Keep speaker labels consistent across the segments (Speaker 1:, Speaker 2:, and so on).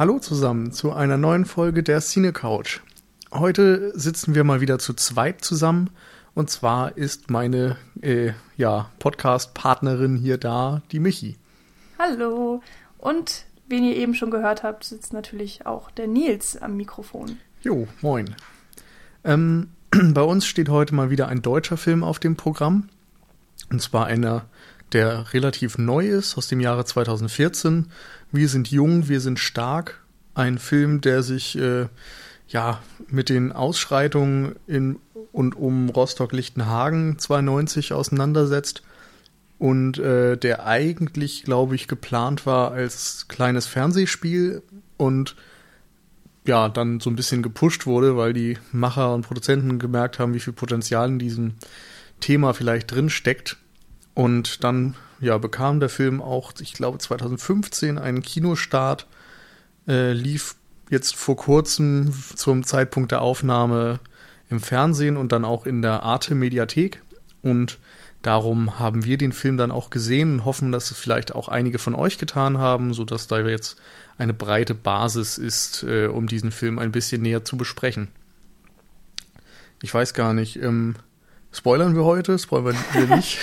Speaker 1: Hallo zusammen zu einer neuen Folge der Cine Couch. Heute sitzen wir mal wieder zu zweit zusammen und zwar ist meine äh, ja, Podcast-Partnerin hier da, die Michi.
Speaker 2: Hallo. Und wen ihr eben schon gehört habt, sitzt natürlich auch der Nils am Mikrofon.
Speaker 1: Jo, moin. Ähm, bei uns steht heute mal wieder ein deutscher Film auf dem Programm. Und zwar einer, der relativ neu ist, aus dem Jahre 2014. Wir sind jung, wir sind stark. Ein Film, der sich äh, ja mit den Ausschreitungen in und um Rostock-Lichtenhagen 92 auseinandersetzt und äh, der eigentlich, glaube ich, geplant war als kleines Fernsehspiel und ja, dann so ein bisschen gepusht wurde, weil die Macher und Produzenten gemerkt haben, wie viel Potenzial in diesem Thema vielleicht drin steckt. Und dann ja, bekam der Film auch, ich glaube, 2015 einen Kinostart, äh, lief jetzt vor kurzem zum Zeitpunkt der Aufnahme im Fernsehen und dann auch in der Arte Mediathek. Und darum haben wir den Film dann auch gesehen und hoffen, dass es vielleicht auch einige von euch getan haben, sodass da jetzt eine breite Basis ist, äh, um diesen Film ein bisschen näher zu besprechen. Ich weiß gar nicht, ähm, spoilern wir heute? Spoilern wir nicht?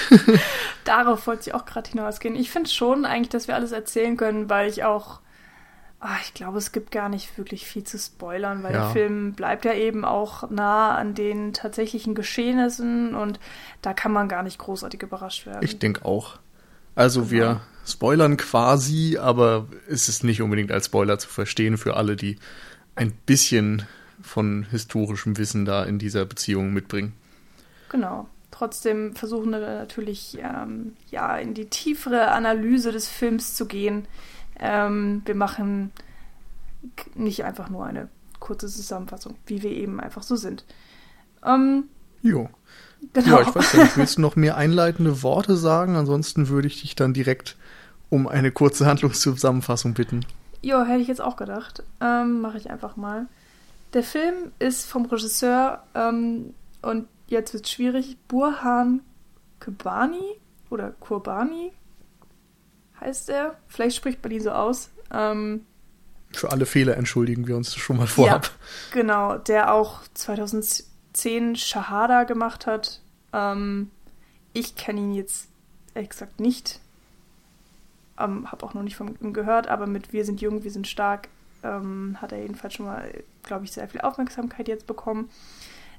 Speaker 2: Darauf wollte ich auch gerade hinausgehen. Ich finde schon eigentlich, dass wir alles erzählen können, weil ich auch Ach, ich glaube, es gibt gar nicht wirklich viel zu spoilern, weil ja. der Film bleibt ja eben auch nah an den tatsächlichen Geschehnissen und da kann man gar nicht großartig überrascht werden.
Speaker 1: Ich denke auch. Also genau. wir spoilern quasi, aber es ist nicht unbedingt als Spoiler zu verstehen für alle, die ein bisschen von historischem Wissen da in dieser Beziehung mitbringen.
Speaker 2: Genau. Trotzdem versuchen wir natürlich ähm, ja in die tiefere Analyse des Films zu gehen ähm, wir machen nicht einfach nur eine kurze Zusammenfassung, wie wir eben einfach so sind. Ähm,
Speaker 1: jo. Genau. Ja, ich weiß nicht, willst du noch mehr einleitende Worte sagen? Ansonsten würde ich dich dann direkt um eine kurze Handlungszusammenfassung bitten.
Speaker 2: Jo, hätte ich jetzt auch gedacht. Ähm, Mache ich einfach mal. Der Film ist vom Regisseur ähm, und jetzt wird schwierig, Burhan Kubani oder Kurbani, heißt er. Vielleicht spricht man ihn so aus. Ähm,
Speaker 1: Für alle Fehler entschuldigen wir uns schon mal vorab. Ja,
Speaker 2: genau, der auch 2010 Shahada gemacht hat. Ähm, ich kenne ihn jetzt ehrlich gesagt nicht. Ähm, habe auch noch nicht von ihm gehört, aber mit Wir sind jung, wir sind stark ähm, hat er jedenfalls schon mal, glaube ich, sehr viel Aufmerksamkeit jetzt bekommen.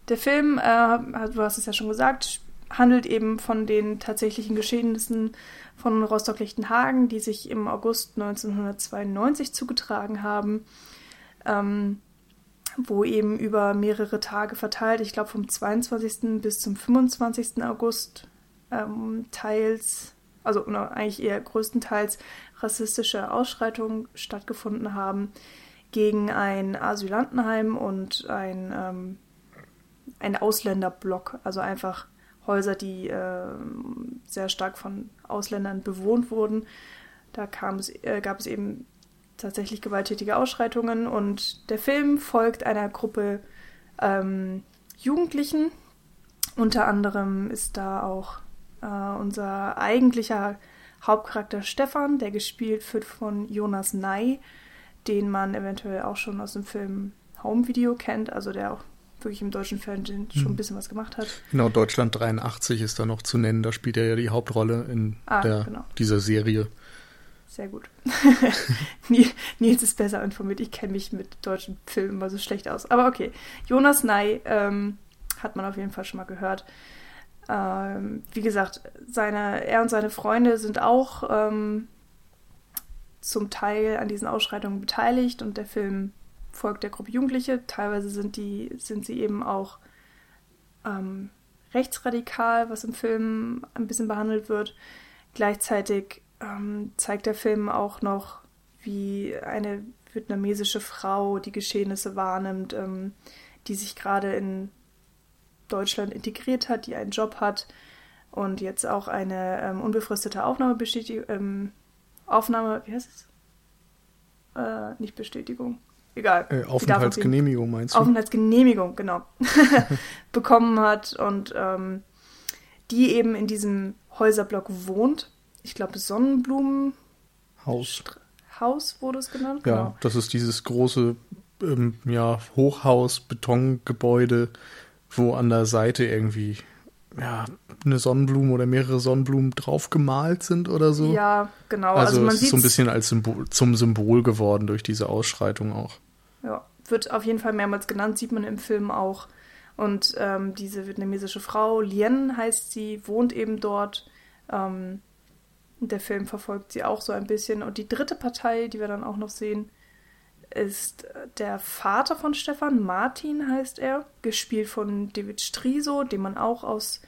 Speaker 2: Der Film, äh, du hast es ja schon gesagt, handelt eben von den tatsächlichen Geschehnissen von Rostock-Lichtenhagen, die sich im August 1992 zugetragen haben, ähm, wo eben über mehrere Tage verteilt, ich glaube vom 22. bis zum 25. August, ähm, teils, also eigentlich eher größtenteils rassistische Ausschreitungen stattgefunden haben gegen ein Asylantenheim und ein, ähm, ein Ausländerblock, also einfach Häuser, die äh, sehr stark von Ausländern bewohnt wurden. Da es, äh, gab es eben tatsächlich gewalttätige Ausschreitungen und der Film folgt einer Gruppe ähm, Jugendlichen. Unter anderem ist da auch äh, unser eigentlicher Hauptcharakter Stefan, der gespielt wird von Jonas Ney, den man eventuell auch schon aus dem Film Home Video kennt, also der auch wirklich im deutschen Fernsehen schon ein hm. bisschen was gemacht hat.
Speaker 1: Genau, Deutschland 83 ist da noch zu nennen. Da spielt er ja die Hauptrolle in ah, der, genau. dieser Serie.
Speaker 2: Sehr gut. Nils ist besser informiert. Ich kenne mich mit deutschen Filmen immer so schlecht aus. Aber okay. Jonas Ney ähm, hat man auf jeden Fall schon mal gehört. Ähm, wie gesagt, seine, er und seine Freunde sind auch ähm, zum Teil an diesen Ausschreitungen beteiligt und der Film folgt der Gruppe Jugendliche. Teilweise sind, die, sind sie eben auch ähm, rechtsradikal, was im Film ein bisschen behandelt wird. Gleichzeitig ähm, zeigt der Film auch noch, wie eine vietnamesische Frau die Geschehnisse wahrnimmt, ähm, die sich gerade in Deutschland integriert hat, die einen Job hat und jetzt auch eine ähm, unbefristete Aufnahmebestätigung, ähm, Aufnahme, wie heißt es? Äh, nicht Bestätigung egal.
Speaker 1: Äh, Aufenthaltsgenehmigung meinst
Speaker 2: du? Aufenthaltsgenehmigung, genau. bekommen hat und ähm, die eben in diesem Häuserblock wohnt. Ich glaube, Sonnenblumen.
Speaker 1: Haus.
Speaker 2: Wurde es genannt.
Speaker 1: Ja,
Speaker 2: Genau.
Speaker 1: das ist dieses große ähm, ja, Hochhaus, Betongebäude, wo an der Seite irgendwie ja, eine Sonnenblume oder mehrere Sonnenblumen drauf gemalt sind oder so.
Speaker 2: Ja, genau.
Speaker 1: also,
Speaker 2: Also, man
Speaker 1: es ist so ein bisschen als Symbol, zum Symbol geworden durch diese Ausschreitung auch.
Speaker 2: Ja, wird auf jeden Fall mehrmals genannt, sieht man im Film auch. Und ähm, diese vietnamesische Frau, Lien heißt sie, wohnt eben dort. Ähm, der Film verfolgt sie auch so ein bisschen. Und die dritte Partei, die wir dann auch noch sehen, ist der Vater von Stefan, Martin heißt er, gespielt von David Striso, den man auch aus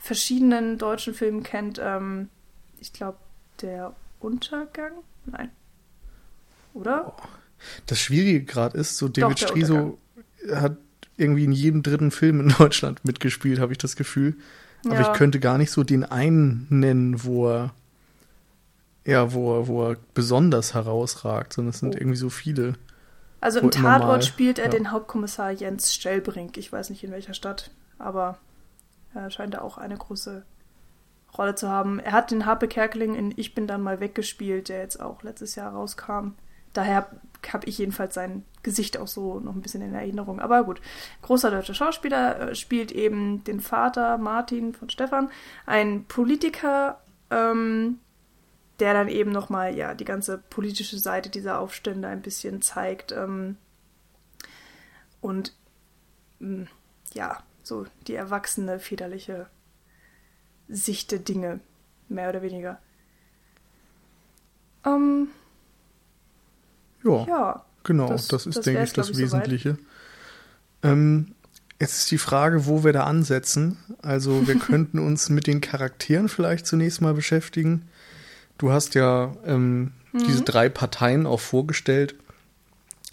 Speaker 2: verschiedenen deutschen Filmen kennt. Ähm, ich glaube, der Untergang? Nein. Oder?
Speaker 1: Das Schwierige gerade ist, so David
Speaker 2: der
Speaker 1: Striso hat irgendwie in jedem dritten Film in Deutschland mitgespielt, habe ich das Gefühl. Aber
Speaker 2: Ja.
Speaker 1: ich könnte gar nicht so den einen nennen, wo er ja, wo er, wo er besonders herausragt, sondern es sind
Speaker 2: Oh.
Speaker 1: irgendwie so viele.
Speaker 2: Also im Tatort
Speaker 1: mal,
Speaker 2: spielt er
Speaker 1: ja.
Speaker 2: den Hauptkommissar Jens Stellbrink. Ich weiß nicht in welcher Stadt, aber er scheint da auch eine große Rolle zu haben. Er hat den Harpe Kerkeling in Ich bin dann mal weggespielt, der jetzt auch letztes Jahr rauskam. Daher habe ich jedenfalls sein Gesicht auch so noch ein bisschen in Erinnerung. Aber gut, großer deutscher Schauspieler äh, spielt eben den Vater Martin von Stefan, ein Politiker, ähm, der dann eben nochmal ja die ganze politische Seite dieser Aufstände ein bisschen zeigt ähm, und mh, ja so die erwachsene väterliche Sicht der Dinge mehr oder weniger. Ähm,
Speaker 1: Ja,
Speaker 2: ja,
Speaker 1: genau,
Speaker 2: das-
Speaker 1: das, ist,
Speaker 2: das
Speaker 1: denke ich, das. Wesentliche. Ähm, jetzt ist die Frage, wo wir da ansetzen. Also wir könnten uns mit den Charakteren vielleicht zunächst mal beschäftigen. Du hast ja ähm,
Speaker 2: Mhm.
Speaker 1: diese drei Parteien auch vorgestellt,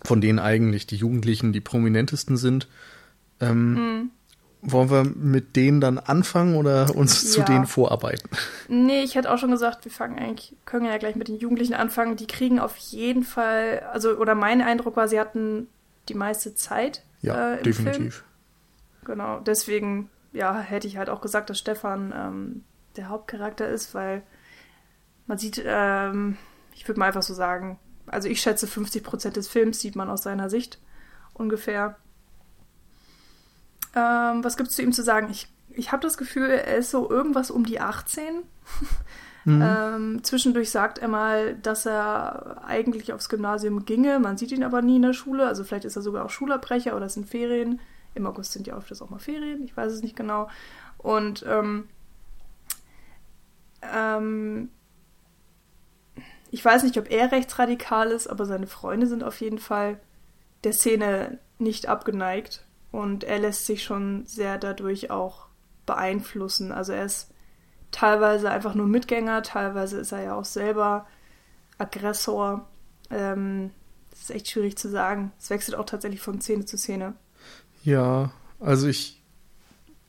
Speaker 1: von denen eigentlich die Jugendlichen die prominentesten sind. Ähm,
Speaker 2: Mhm.
Speaker 1: Wollen wir mit denen dann anfangen oder uns zu
Speaker 2: Ja.
Speaker 1: denen vorarbeiten?
Speaker 2: Nee, ich hätte auch schon gesagt, wir fangen eigentlich, können ja gleich mit den Jugendlichen anfangen. Die kriegen auf jeden Fall, also, oder mein Eindruck war, sie hatten die meiste Zeit.
Speaker 1: Ja,
Speaker 2: äh,
Speaker 1: definitiv.
Speaker 2: Film. Genau, deswegen, ja, hätte ich halt auch gesagt, dass Stefan ähm, der Hauptcharakter ist, weil man sieht, ähm, ich würde mal einfach so sagen, also ich schätze 50 Prozent des Films sieht man aus seiner Sicht ungefähr. Ähm, was gibt es zu ihm zu sagen? Ich, ich habe das Gefühl, er ist so irgendwas um die 18.
Speaker 1: Mhm.
Speaker 2: Ähm, zwischendurch sagt er mal, dass er eigentlich aufs Gymnasium ginge. Man sieht ihn aber nie in der Schule. Also vielleicht ist er sogar auch Schulabbrecher oder es sind Ferien. Im August sind ja öfters auch mal Ferien. Ich weiß es nicht genau. Und ähm, ähm, ich weiß nicht, ob er rechtsradikal ist, aber seine Freunde sind auf jeden Fall der Szene nicht abgeneigt. Und er lässt sich schon sehr dadurch auch beeinflussen. Also er ist teilweise einfach nur Mitgänger, teilweise ist er ja auch selber Aggressor. Ähm, das ist echt schwierig zu sagen. Es wechselt auch tatsächlich von Szene zu Szene.
Speaker 1: Ja, also ich,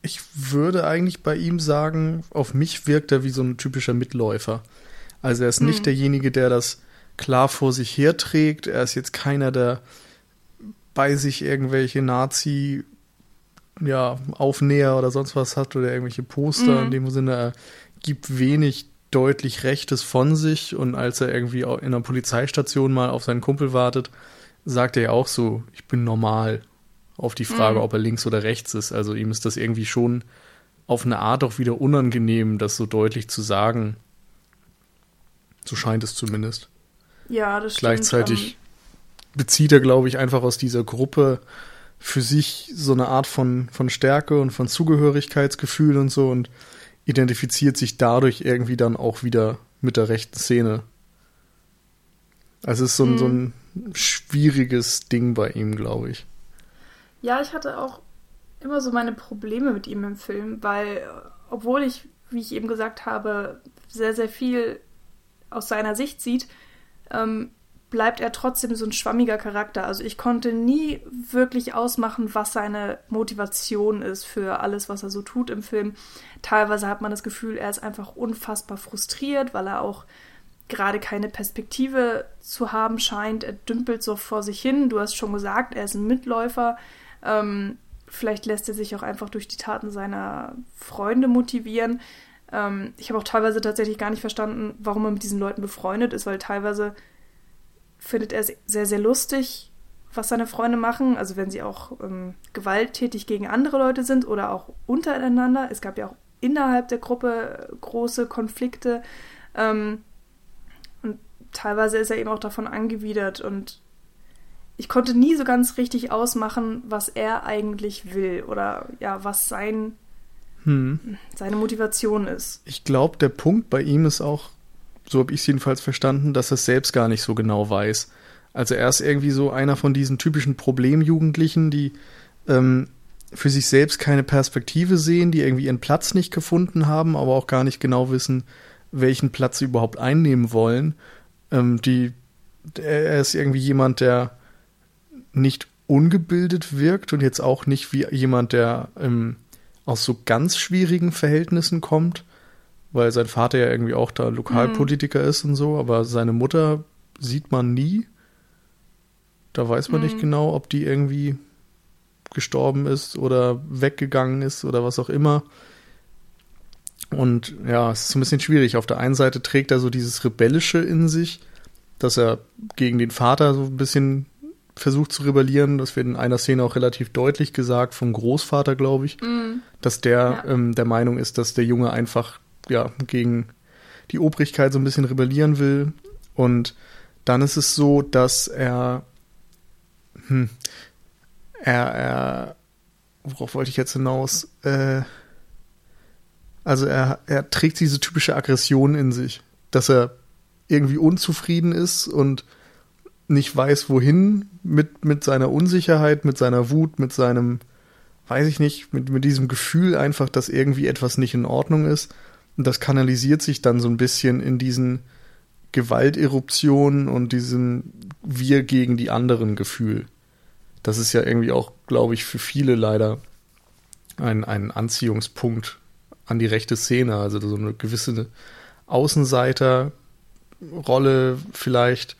Speaker 1: ich würde eigentlich bei ihm sagen, auf mich wirkt er wie so ein typischer Mitläufer. Also er ist nicht
Speaker 2: Mhm.
Speaker 1: derjenige, der das klar vor sich herträgt. Er ist jetzt keiner, der bei sich irgendwelche Nazi ja, Aufnäher oder sonst was hat oder irgendwelche Poster.
Speaker 2: Mhm.
Speaker 1: In dem Sinne, er gibt wenig deutlich Rechtes von sich und als er irgendwie in einer Polizeistation mal auf seinen Kumpel wartet, sagt er ja auch so, ich bin normal auf die Frage,
Speaker 2: Mhm.
Speaker 1: ob er links oder rechts ist. Also ihm ist das irgendwie schon auf eine Art auch wieder unangenehm, das so deutlich zu sagen. So scheint es zumindest.
Speaker 2: Ja, das stimmt.
Speaker 1: Gleichzeitig bezieht er, glaube ich, einfach aus dieser Gruppe für sich so eine Art von, von Stärke und von Zugehörigkeitsgefühl und so und identifiziert sich dadurch irgendwie dann auch wieder mit der rechten Szene. Also es ist so ein,
Speaker 2: Mhm.
Speaker 1: so ein schwieriges Ding bei ihm, glaube ich.
Speaker 2: Ja, ich hatte auch immer so meine Probleme mit ihm im Film, weil, obwohl ich, wie ich eben gesagt habe, sehr, sehr viel aus seiner Sicht sieht, ähm, bleibt er trotzdem so ein schwammiger Charakter. Also ich konnte nie wirklich ausmachen, was seine Motivation ist für alles, was er so tut im Film. Teilweise hat man das Gefühl, er ist einfach unfassbar frustriert, weil er auch gerade keine Perspektive zu haben scheint. Er dümpelt so vor sich hin. Du hast schon gesagt, er ist ein Mitläufer. Ähm, vielleicht lässt er sich auch einfach durch die Taten seiner Freunde motivieren. Ähm, ich habe auch teilweise tatsächlich gar nicht verstanden, warum er mit diesen Leuten befreundet ist, weil teilweise findet er sehr, sehr lustig, was seine Freunde machen. Also wenn sie auch ähm, gewalttätig gegen andere Leute sind oder auch untereinander. Es gab ja auch innerhalb der Gruppe große Konflikte. Ähm, und teilweise ist er eben auch davon angewidert und ich konnte nie so ganz richtig ausmachen, was er eigentlich will oder ja, was sein, hm. seine Motivation ist.
Speaker 1: Ich glaube, der Punkt bei ihm ist auch, so habe ich es jedenfalls verstanden, dass er es selbst gar nicht so genau weiß. Also er ist irgendwie so einer von diesen typischen Problemjugendlichen, die ähm, für sich selbst keine Perspektive sehen, die irgendwie ihren Platz nicht gefunden haben, aber auch gar nicht genau wissen, welchen Platz sie überhaupt einnehmen wollen. Ähm, die, er ist irgendwie jemand, der nicht ungebildet wirkt und jetzt auch nicht wie jemand, der ähm, aus so ganz schwierigen Verhältnissen kommt, weil sein Vater ja irgendwie auch da Lokalpolitiker mhm. ist und so, aber seine Mutter sieht man nie. Da weiß man mhm. nicht genau, ob die irgendwie gestorben ist oder weggegangen ist oder was auch immer. Und ja, es ist ein bisschen schwierig. Auf der einen Seite trägt er so dieses Rebellische in sich, dass er gegen den Vater so ein bisschen versucht zu rebellieren. Das wird in einer Szene auch relativ deutlich gesagt, vom Großvater, glaube ich, mm. dass der ja. ähm, der Meinung ist, dass der Junge einfach ja gegen die Obrigkeit so ein bisschen rebellieren will. Und dann ist es so, dass er, hm, er, er, worauf wollte ich jetzt hinaus? Äh, also er, er trägt diese typische Aggression in sich, dass er irgendwie unzufrieden ist und nicht weiß, wohin mit, mit seiner Unsicherheit, mit seiner Wut, mit seinem, weiß ich nicht, mit, mit diesem Gefühl einfach, dass irgendwie etwas nicht in Ordnung ist. Und das kanalisiert sich dann so ein bisschen in diesen Gewalteruptionen und diesem Wir gegen die anderen Gefühl. Das ist ja irgendwie auch, glaube ich, für viele leider ein, ein Anziehungspunkt an die rechte Szene. Also so eine gewisse Außenseiterrolle vielleicht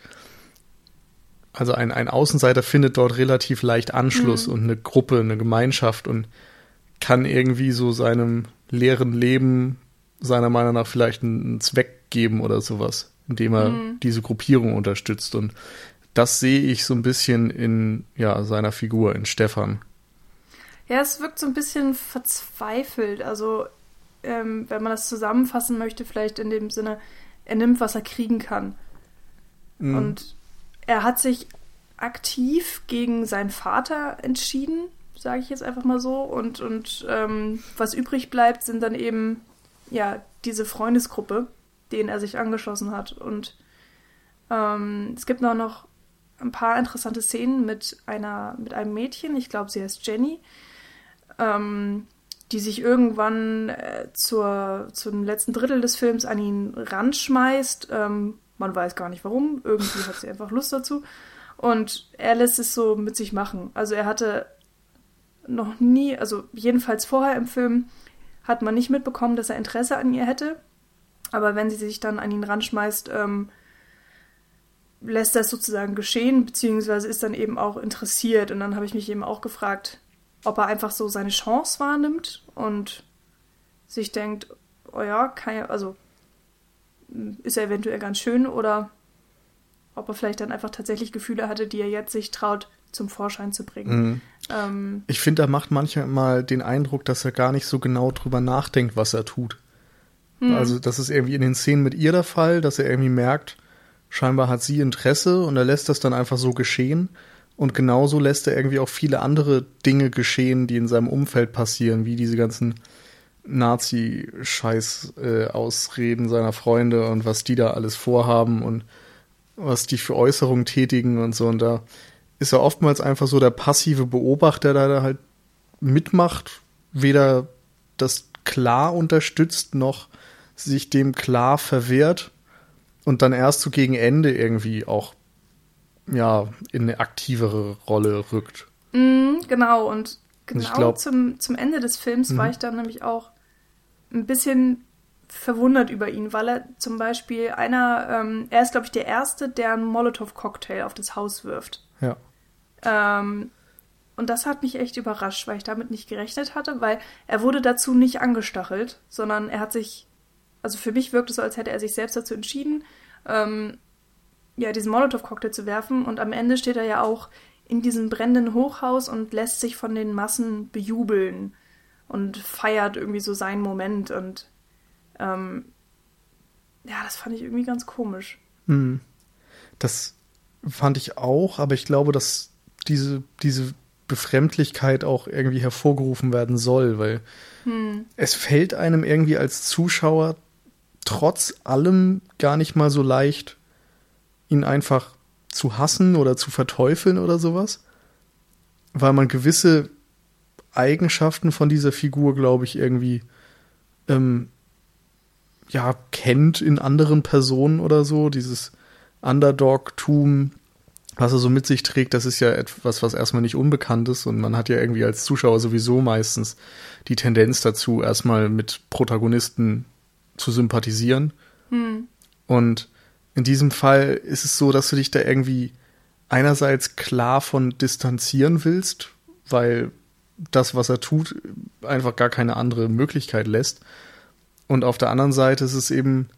Speaker 1: also ein, ein Außenseiter findet dort relativ leicht Anschluss mhm. und eine Gruppe, eine Gemeinschaft und kann irgendwie so seinem leeren Leben seiner Meinung nach vielleicht einen Zweck geben oder sowas, indem er mhm. diese Gruppierung unterstützt. Und das sehe ich so ein bisschen in ja, seiner Figur, in Stefan.
Speaker 2: Ja, es wirkt so ein bisschen verzweifelt. Also, ähm, wenn man das zusammenfassen möchte, vielleicht in dem Sinne, er nimmt, was er kriegen kann. Mhm. Und er hat sich aktiv gegen seinen Vater entschieden, sage ich jetzt einfach mal so. Und, und ähm, was übrig bleibt, sind dann eben ja diese Freundesgruppe, denen er sich angeschlossen hat. Und ähm, es gibt noch, noch ein paar interessante Szenen mit einer, mit einem Mädchen, ich glaube, sie heißt Jenny, ähm, die sich irgendwann äh, zur, zum letzten Drittel des Films an ihn ranschmeißt, ähm, man weiß gar nicht warum. Irgendwie hat sie einfach Lust dazu. Und er lässt es so mit sich machen. Also er hatte noch nie, also jedenfalls vorher im Film, hat man nicht mitbekommen, dass er Interesse an ihr hätte. Aber wenn sie sich dann an ihn ranschmeißt, ähm, lässt das sozusagen geschehen, beziehungsweise ist dann eben auch interessiert. Und dann habe ich mich eben auch gefragt, ob er einfach so seine Chance wahrnimmt und sich denkt, oh ja, ja, also ist er eventuell ganz schön oder ob er vielleicht dann einfach tatsächlich Gefühle hatte, die er jetzt sich traut, zum Vorschein zu bringen. Mhm.
Speaker 1: Ähm, ich finde, er macht manchmal den Eindruck, dass er gar nicht so genau drüber nachdenkt, was er tut. Mhm. Also, das ist irgendwie in den Szenen mit ihr der Fall, dass er irgendwie merkt, scheinbar hat sie Interesse und er lässt das dann einfach so geschehen. Und genauso lässt er irgendwie auch viele andere Dinge geschehen, die in seinem Umfeld passieren, wie diese ganzen Nazi-Scheiß-Ausreden äh, seiner Freunde und was die da alles vorhaben und was die für Äußerungen tätigen und so. Und da ist er oftmals einfach so der passive Beobachter, der da halt mitmacht, weder das klar unterstützt noch sich dem klar verwehrt und dann erst so gegen Ende irgendwie auch ja in eine aktivere Rolle rückt.
Speaker 2: Mm, genau, und genau glaub, zum, zum Ende des Films war mhm. ich dann nämlich auch ein bisschen verwundert über ihn, weil er zum Beispiel einer, ähm, er ist, glaube ich, der Erste, der einen Molotow-Cocktail auf das Haus wirft.
Speaker 1: Ja.
Speaker 2: Ähm, und das hat mich echt überrascht, weil ich damit nicht gerechnet hatte, weil er wurde dazu nicht angestachelt, sondern er hat sich, also für mich wirkt es so, als hätte er sich selbst dazu entschieden, ähm, ja, diesen Molotow-Cocktail zu werfen. Und am Ende steht er ja auch in diesem brennenden Hochhaus und lässt sich von den Massen bejubeln und feiert irgendwie so seinen Moment. Und ähm, ja, das fand ich irgendwie ganz komisch.
Speaker 1: Hm. Das fand ich auch, aber ich glaube, dass diese, diese Befremdlichkeit auch irgendwie hervorgerufen werden soll, weil hm. es fällt einem irgendwie als Zuschauer trotz allem gar nicht mal so leicht, ihn einfach zu hassen oder zu verteufeln oder sowas, weil man gewisse Eigenschaften von dieser Figur, glaube ich, irgendwie ähm, ja kennt in anderen Personen oder so. Dieses Underdog-Tum, was er so mit sich trägt, das ist ja etwas, was erstmal nicht unbekannt ist und man hat ja irgendwie als Zuschauer sowieso meistens die Tendenz dazu, erstmal mit Protagonisten zu sympathisieren. Hm. Und in diesem Fall ist es so, dass du dich da irgendwie einerseits klar von distanzieren willst, weil das, was er tut, einfach gar keine andere Möglichkeit lässt. Und auf der anderen Seite ist es eben,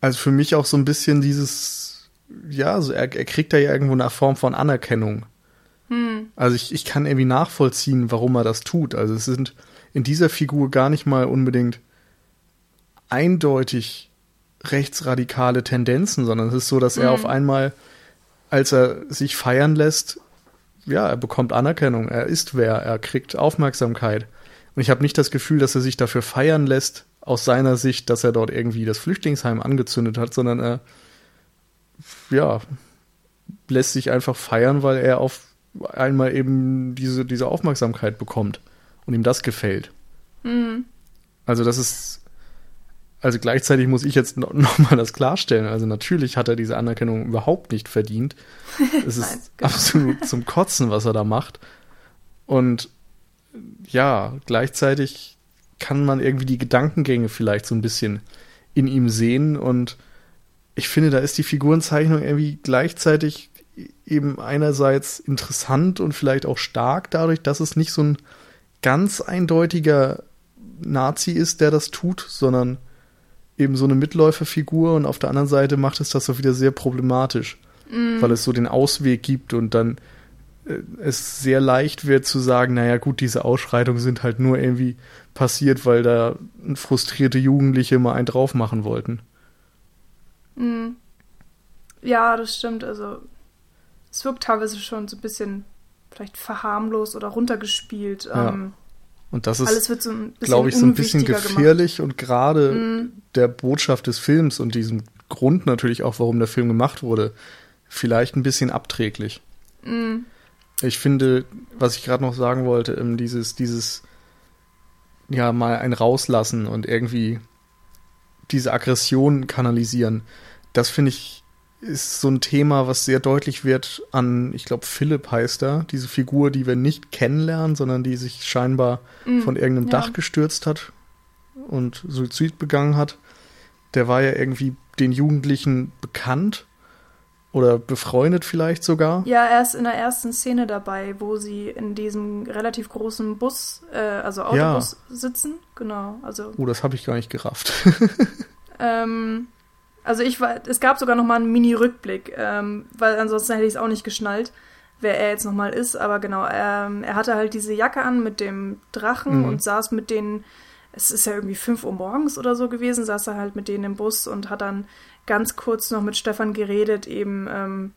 Speaker 1: also für mich auch so ein bisschen dieses, ja, also er, er kriegt da ja irgendwo eine Form von Anerkennung. Hm. Also ich, ich kann irgendwie nachvollziehen, warum er das tut. Also es sind in dieser Figur gar nicht mal unbedingt eindeutig rechtsradikale Tendenzen, sondern es ist so, dass er hm. auf einmal, als er sich feiern lässt, ja, er bekommt Anerkennung, er ist wer, er kriegt Aufmerksamkeit. Und ich habe nicht das Gefühl, dass er sich dafür feiern lässt, aus seiner Sicht, dass er dort irgendwie das Flüchtlingsheim angezündet hat, sondern er, ja, lässt sich einfach feiern, weil er auf einmal eben diese, diese Aufmerksamkeit bekommt und ihm das gefällt. Mhm. Also das ist, also gleichzeitig muss ich jetzt noch, noch, mal das klarstellen. Also natürlich hat er diese Anerkennung überhaupt nicht verdient. Es ist genau. absolut zum Kotzen, was er da macht. Und ja, gleichzeitig kann man irgendwie die Gedankengänge vielleicht so ein bisschen in ihm sehen und ich finde, da ist die Figurenzeichnung irgendwie gleichzeitig eben einerseits interessant und vielleicht auch stark dadurch, dass es nicht so ein ganz eindeutiger Nazi ist, der das tut, sondern eben so eine Mitläuferfigur und auf der anderen Seite macht es das auch wieder sehr problematisch, mm. weil es so den Ausweg gibt und dann äh, es sehr leicht wird zu sagen, naja gut, diese Ausschreitungen sind halt nur irgendwie passiert, weil da frustrierte Jugendliche mal einen drauf machen wollten.
Speaker 2: Mhm. Ja, das stimmt. Also es wirkt teilweise schon so ein bisschen vielleicht verharmlos oder runtergespielt. Ja. Ähm,
Speaker 1: und das ist, so glaube ich, so ein bisschen gefährlich gemacht. und gerade mhm. der Botschaft des Films und diesem Grund natürlich auch, warum der Film gemacht wurde, vielleicht ein bisschen abträglich. Mhm. Ich finde, was ich gerade noch sagen wollte, ähm, dieses, dieses, ja, mal ein rauslassen und irgendwie diese Aggression kanalisieren, das finde ich ist so ein Thema, was sehr deutlich wird an, ich glaube, Philipp heißt er, diese Figur, die wir nicht kennenlernen, sondern die sich scheinbar mm, von irgendeinem ja. Dach gestürzt hat und Suizid begangen hat. Der war ja irgendwie den Jugendlichen bekannt oder befreundet vielleicht sogar?
Speaker 2: Ja, er ist in der ersten Szene dabei, wo sie in diesem relativ großen Bus, äh, also Autobus ja. sitzen. Genau, also.
Speaker 1: Oh, das habe ich gar nicht gerafft.
Speaker 2: ähm, also ich war, es gab sogar noch mal einen Mini-Rückblick, ähm, weil ansonsten hätte ich es auch nicht geschnallt, wer er jetzt noch mal ist. Aber genau, ähm, er hatte halt diese Jacke an mit dem Drachen mhm. und saß mit denen, es ist ja irgendwie 5 Uhr morgens oder so gewesen, saß er halt mit denen im Bus und hat dann ganz kurz noch mit Stefan geredet, eben, ähm,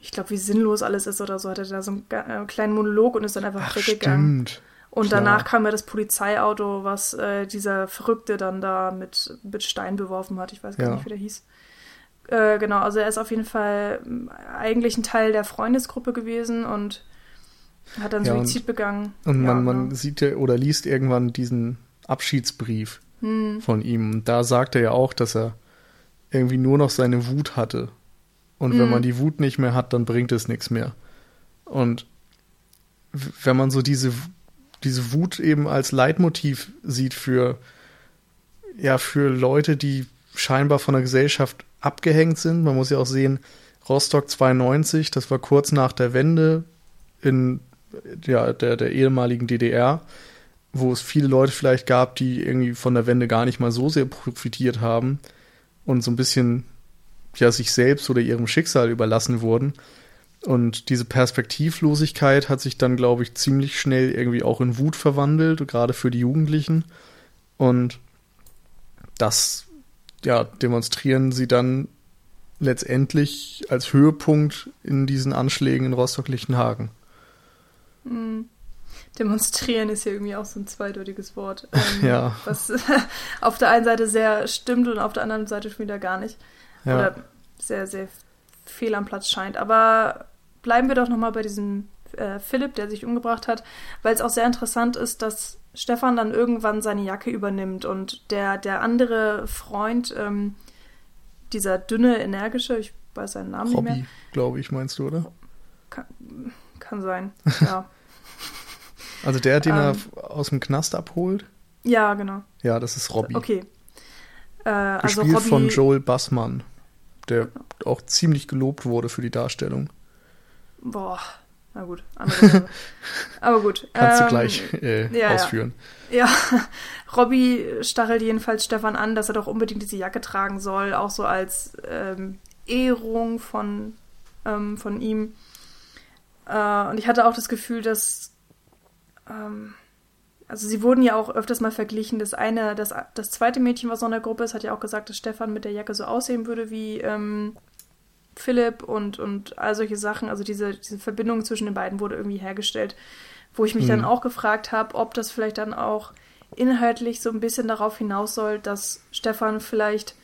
Speaker 2: ich glaube, wie sinnlos alles ist oder so, hatte da so einen äh, kleinen Monolog und ist dann einfach Ach, weggegangen. Stimmt. Und Klar. danach kam ja das Polizeiauto, was äh, dieser Verrückte dann da mit, mit Stein beworfen hat. Ich weiß gar ja. nicht, wie der hieß. Äh, genau, also er ist auf jeden Fall ähm, eigentlich ein Teil der Freundesgruppe gewesen und hat dann ja, Suizid
Speaker 1: und,
Speaker 2: begangen.
Speaker 1: Und ja, man, man genau. sieht ja oder liest irgendwann diesen Abschiedsbrief hm. von ihm. Und da sagt er ja auch, dass er irgendwie nur noch seine Wut hatte. Und mhm. wenn man die Wut nicht mehr hat, dann bringt es nichts mehr. Und wenn man so diese, diese Wut eben als Leitmotiv sieht für, ja, für Leute, die scheinbar von der Gesellschaft abgehängt sind, man muss ja auch sehen, Rostock 92, das war kurz nach der Wende in ja, der, der ehemaligen DDR, wo es viele Leute vielleicht gab, die irgendwie von der Wende gar nicht mal so sehr profitiert haben und so ein bisschen ja sich selbst oder ihrem Schicksal überlassen wurden. Und diese Perspektivlosigkeit hat sich dann, glaube ich, ziemlich schnell irgendwie auch in Wut verwandelt, gerade für die Jugendlichen. Und das, ja, demonstrieren sie dann letztendlich als Höhepunkt in diesen Anschlägen in Rostock-Lichtenhagen.
Speaker 2: Mhm. Demonstrieren ist ja irgendwie auch so ein zweideutiges Wort. Ähm,
Speaker 1: ja.
Speaker 2: Was auf der einen Seite sehr stimmt und auf der anderen Seite schon wieder gar nicht.
Speaker 1: Ja.
Speaker 2: Oder sehr, sehr fehl am Platz scheint. Aber bleiben wir doch nochmal bei diesem äh, Philipp, der sich umgebracht hat, weil es auch sehr interessant ist, dass Stefan dann irgendwann seine Jacke übernimmt und der, der andere Freund, ähm, dieser dünne, energische, ich weiß seinen Namen
Speaker 1: Hobby,
Speaker 2: nicht mehr.
Speaker 1: glaube ich, meinst du, oder?
Speaker 2: Kann, kann sein, ja.
Speaker 1: Also der, den
Speaker 2: Ähm.
Speaker 1: er aus dem Knast abholt?
Speaker 2: ja, genau.
Speaker 1: Ja, das ist Robbie.
Speaker 2: Okay. Äh, also
Speaker 1: Gespielt
Speaker 2: Robbie,
Speaker 1: von Joel Bassmann, der auch ziemlich gelobt wurde für die Darstellung.
Speaker 2: Boah, na gut. Aber gut.
Speaker 1: Kannst
Speaker 2: ähm,
Speaker 1: du gleich äh,
Speaker 2: ja, ja.
Speaker 1: ausführen.
Speaker 2: Ja, Robbie stachelt jedenfalls Stefan an, dass er doch unbedingt diese Jacke tragen soll, auch so als ähm, Ehrung von, ähm, von ihm. Äh, und ich hatte auch das Gefühl, dass ähm, also sie wurden ja auch öfters mal verglichen. Das eine, das, das zweite Mädchen, was noch in der Gruppe ist, hat ja auch gesagt, dass Stefan mit der Jacke so aussehen würde wie ähm, Philipp und, und all solche Sachen. Also diese, diese Verbindung zwischen den beiden wurde irgendwie hergestellt, wo ich mich dann
Speaker 1: Mhm.
Speaker 2: auch gefragt habe, ob das vielleicht dann auch inhaltlich so ein bisschen darauf hinaus soll, dass Stefan vielleicht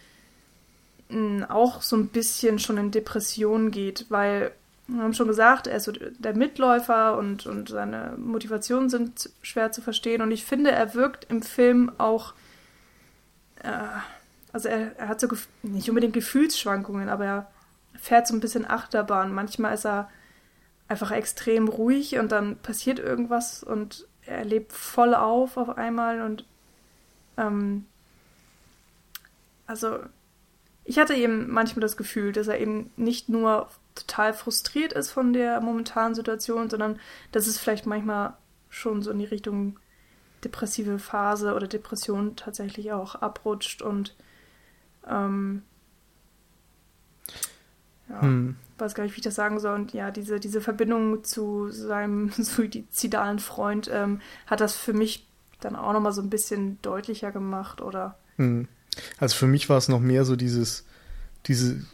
Speaker 2: mh, auch so ein bisschen schon in Depressionen geht, weil wir haben schon gesagt, er ist so der Mitläufer und, und seine Motivationen sind schwer zu verstehen. Und ich finde, er wirkt im Film auch, äh, also er, er hat so nicht unbedingt Gefühlsschwankungen, aber er fährt so ein bisschen Achterbahn. Manchmal ist er einfach extrem ruhig und dann passiert irgendwas und er lebt voll auf auf einmal und ähm, also ich hatte eben manchmal das Gefühl, dass er eben nicht nur total frustriert ist von der momentanen Situation, sondern dass es vielleicht manchmal schon so in die Richtung depressive Phase oder Depression tatsächlich auch abrutscht und ähm, ja,
Speaker 1: Hm.
Speaker 2: weiß gar nicht, wie ich das sagen soll. Und ja, diese, diese Verbindung zu seinem suizidalen Freund ähm, hat das für mich dann auch nochmal so ein bisschen deutlicher gemacht oder
Speaker 1: Hm. Also für mich war es noch mehr so dieses, diese,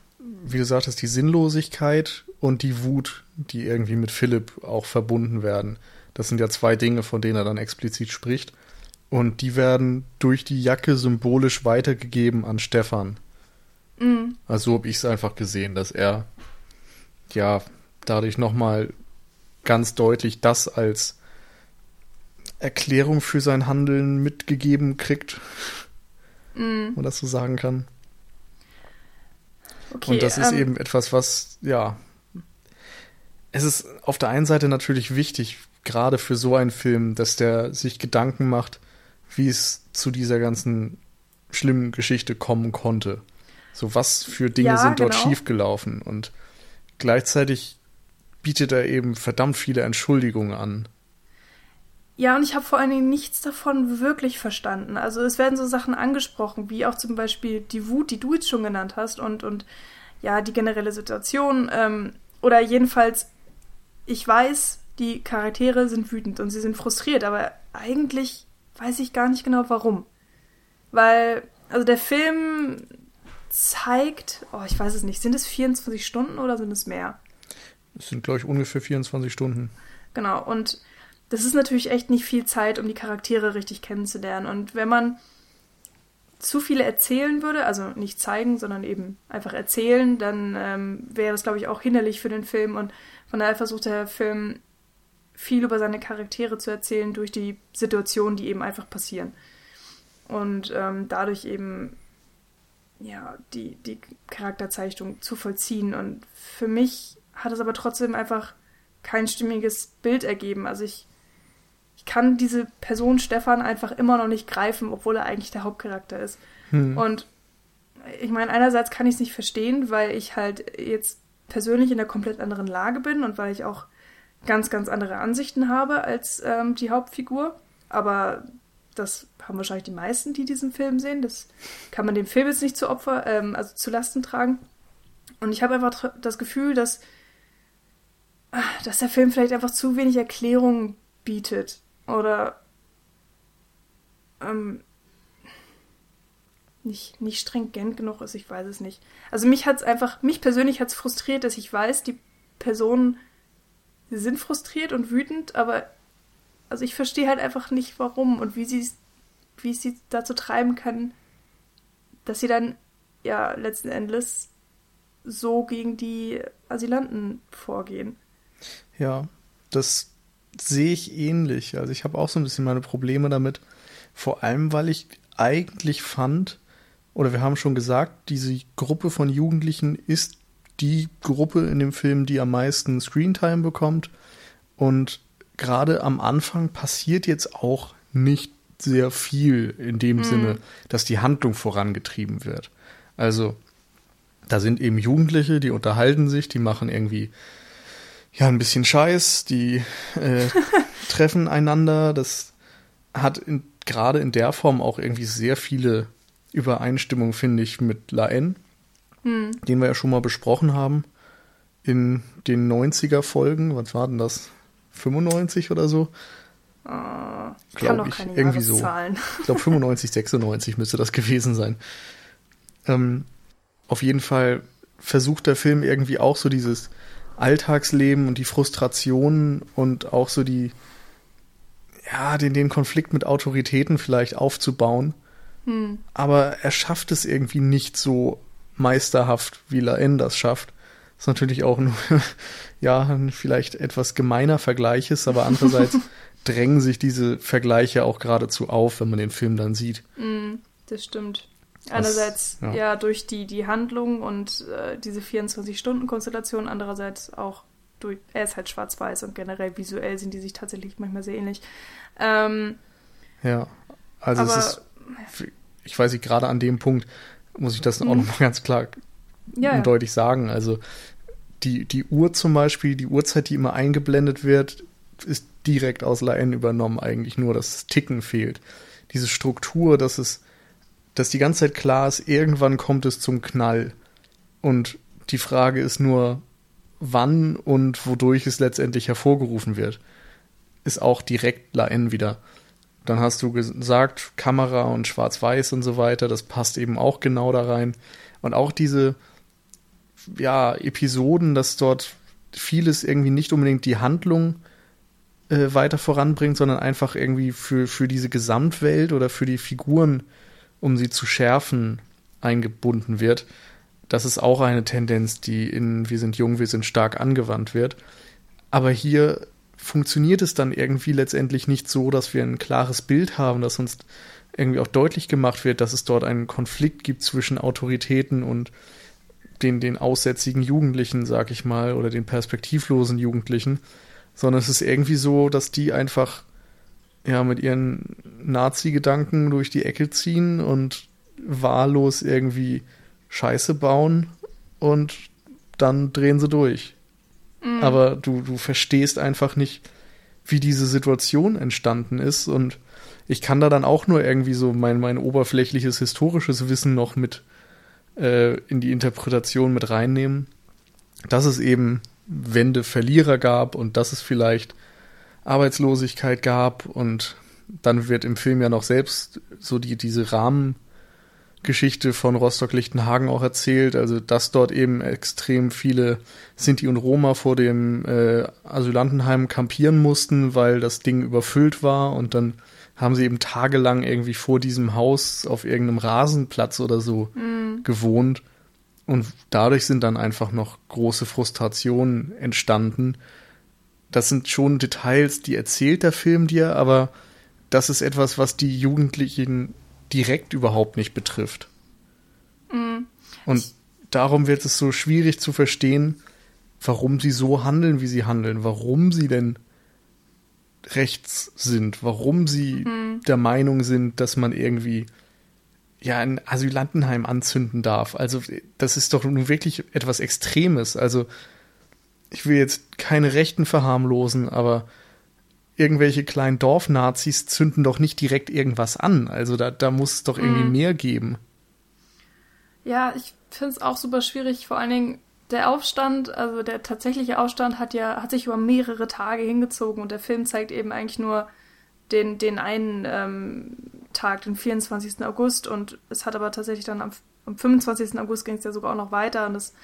Speaker 1: wie du sagtest, die Sinnlosigkeit und die Wut, die irgendwie mit Philipp auch verbunden werden. Das sind ja zwei Dinge, von denen er dann explizit spricht. Und die werden durch die Jacke symbolisch weitergegeben an Stefan.
Speaker 2: mm,
Speaker 1: Also so habe ich es einfach gesehen, dass er ja dadurch nochmal ganz deutlich das als Erklärung für sein Handeln mitgegeben kriegt, wenn man das so sagen kann.
Speaker 2: Okay.
Speaker 1: Und das ist
Speaker 2: ähm,
Speaker 1: eben etwas, was, ja, es ist auf der einen Seite natürlich wichtig, gerade für so einen Film, dass der sich Gedanken macht, wie es zu dieser ganzen schlimmen Geschichte kommen konnte. So was für Dinge
Speaker 2: Ja,
Speaker 1: sind dort
Speaker 2: genau.
Speaker 1: schiefgelaufen und gleichzeitig bietet er eben verdammt viele Entschuldigungen an.
Speaker 2: Ja, und ich habe vor allen Dingen nichts davon wirklich verstanden. Also es werden so Sachen angesprochen, wie auch zum Beispiel die Wut, die du jetzt schon genannt hast, und, und ja, die generelle Situation. Ähm, oder jedenfalls, ich weiß, die Charaktere sind wütend und sie sind frustriert, aber eigentlich weiß ich gar nicht genau warum. Weil, also der Film zeigt, oh, ich weiß es nicht, sind es 24 Stunden oder sind es mehr?
Speaker 1: Es sind, glaube ich, ungefähr 24 Stunden.
Speaker 2: Genau, und das ist natürlich echt nicht viel Zeit, um die Charaktere richtig kennenzulernen. Und wenn man zu viele erzählen würde, also nicht zeigen, sondern eben einfach erzählen, dann ähm, wäre das, glaube ich, auch hinderlich für den Film. Und von daher versucht der Film viel über seine Charaktere zu erzählen durch die Situationen, die eben einfach passieren. Und ähm, dadurch eben ja, die, die Charakterzeichnung zu vollziehen. Und für mich hat es aber trotzdem einfach kein stimmiges Bild ergeben. Also ich, ich kann diese Person Stefan einfach immer noch nicht greifen, obwohl er eigentlich der Hauptcharakter ist.
Speaker 1: Hm.
Speaker 2: Und ich meine, einerseits kann ich es nicht verstehen, weil ich halt jetzt persönlich in einer komplett anderen Lage bin und weil ich auch ganz, ganz andere Ansichten habe als ähm, die Hauptfigur. Aber das haben wahrscheinlich die meisten, die diesen Film sehen. Das kann man dem Film jetzt nicht zu Opfer, ähm, also zu Lasten tragen. Und ich habe einfach das Gefühl, dass, ah, dass der Film vielleicht einfach zu wenig Erklärungen bietet. Oder ähm, nicht, nicht stringent genug ist, ich weiß es nicht. Also mich hat es einfach, mich persönlich hat es frustriert, dass ich weiß, die Personen sind frustriert und wütend, aber also ich verstehe halt einfach nicht, warum und wie sie wie es sie dazu treiben kann, dass sie dann ja letzten Endes so gegen die Asylanten vorgehen.
Speaker 1: Ja, das sehe ich ähnlich. Also ich habe auch so ein bisschen meine Probleme damit. Vor allem, weil ich eigentlich fand, oder wir haben schon gesagt, diese Gruppe von Jugendlichen ist die Gruppe in dem Film, die am meisten Screentime bekommt. Und gerade am Anfang passiert jetzt auch nicht sehr viel in dem mhm. Sinne, dass die Handlung vorangetrieben wird. Also, da sind eben Jugendliche, die unterhalten sich, die machen irgendwie ja ein bisschen Scheiß, die äh, treffen einander. Das hat gerade in der Form auch irgendwie sehr viele Übereinstimmungen, finde ich, mit La N, hm. den wir ja schon mal besprochen haben in den 90er Folgen. Was war denn das? 95 oder so?
Speaker 2: Uh, glaube ich.
Speaker 1: Irgendwie so. Ich glaube 95, 96 müsste das gewesen sein. Ähm, auf jeden Fall versucht der Film irgendwie auch so dieses Alltagsleben und die Frustrationen und auch so die, ja, den, den Konflikt mit Autoritäten vielleicht aufzubauen. Hm. Aber er schafft es irgendwie nicht so meisterhaft, wie Laen das schafft. Das ist natürlich auch nur, ja, vielleicht etwas gemeiner Vergleich ist, aber andererseits drängen sich diese Vergleiche auch geradezu auf, wenn man den Film dann sieht.
Speaker 2: Mm, das stimmt. Einerseits ja. ja. durch die, die Handlung und äh, diese 24-Stunden-Konstellation, andererseits auch durch, er ist halt schwarz-weiß und generell visuell sind die sich tatsächlich manchmal sehr ähnlich. Ähm,
Speaker 1: ja, also aber, es ist, ich weiß nicht, gerade an dem Punkt muss ich das auch nochmal ganz klar ja, und deutlich sagen. Also die, die Uhr zum Beispiel, die Uhrzeit, die immer eingeblendet wird, ist direkt aus La N übernommen eigentlich nur, das Ticken fehlt. Diese Struktur, dass es, dass die ganze Zeit klar ist, irgendwann kommt es zum Knall. Und die Frage ist nur, wann und wodurch es letztendlich hervorgerufen wird, ist auch direkt La N wieder. Dann hast du gesagt, Kamera und Schwarz-Weiß und so weiter, das passt eben auch genau da rein. Und auch diese, ja, Episoden, dass dort vieles irgendwie nicht unbedingt die Handlung äh, weiter voranbringt, sondern einfach irgendwie für, für diese Gesamtwelt oder für die Figuren, um sie zu schärfen, eingebunden wird. Das ist auch eine Tendenz, die in Wir sind jung, wir sind stark angewandt wird. Aber hier funktioniert es dann irgendwie letztendlich nicht so, dass wir ein klares Bild haben, dass uns irgendwie auch deutlich gemacht wird, dass es dort einen Konflikt gibt zwischen Autoritäten und den, den aussätzigen Jugendlichen, sag ich mal, oder den perspektivlosen Jugendlichen, sondern es ist irgendwie so, dass die einfach ja mit ihren Nazi-Gedanken durch die Ecke ziehen und wahllos irgendwie Scheiße bauen und dann drehen sie durch. Mhm. Aber du, du verstehst einfach nicht, wie diese Situation entstanden ist und ich kann da dann auch nur irgendwie so mein, mein oberflächliches historisches Wissen noch mit äh, in die Interpretation mit reinnehmen, dass es eben Wende Verlierer gab und dass es vielleicht Arbeitslosigkeit gab und dann wird im Film ja noch selbst so die, diese Rahmengeschichte von Rostock-Lichtenhagen auch erzählt, also dass dort eben extrem viele Sinti und Roma vor dem äh, Asylantenheim kampieren mussten, weil das Ding überfüllt war und dann haben sie eben tagelang irgendwie vor diesem Haus auf irgendeinem Rasenplatz oder so mhm. gewohnt und dadurch sind dann einfach noch große Frustrationen entstanden. Das sind schon Details, die erzählt der Film dir, aber das ist etwas, was die Jugendlichen direkt überhaupt nicht betrifft. Mhm. Und darum wird es so schwierig zu verstehen, warum sie so handeln, wie sie handeln, warum sie denn rechts sind, warum sie mhm. der Meinung sind, dass man irgendwie ja ein Asylantenheim anzünden darf. Also das ist doch nun wirklich etwas Extremes. Also ich will jetzt keine Rechten verharmlosen, aber irgendwelche kleinen Dorfnazis zünden doch nicht direkt irgendwas an. Also da, da muss es doch irgendwie mhm. mehr geben.
Speaker 2: Ja, ich finde es auch super schwierig, vor allen Dingen, der Aufstand, also der tatsächliche Aufstand hat ja, hat sich über mehrere Tage hingezogen und der Film zeigt eben eigentlich nur den, den einen ähm, Tag, den 24. August und es hat aber tatsächlich dann am, am 25. August ging es ja sogar auch noch weiter und das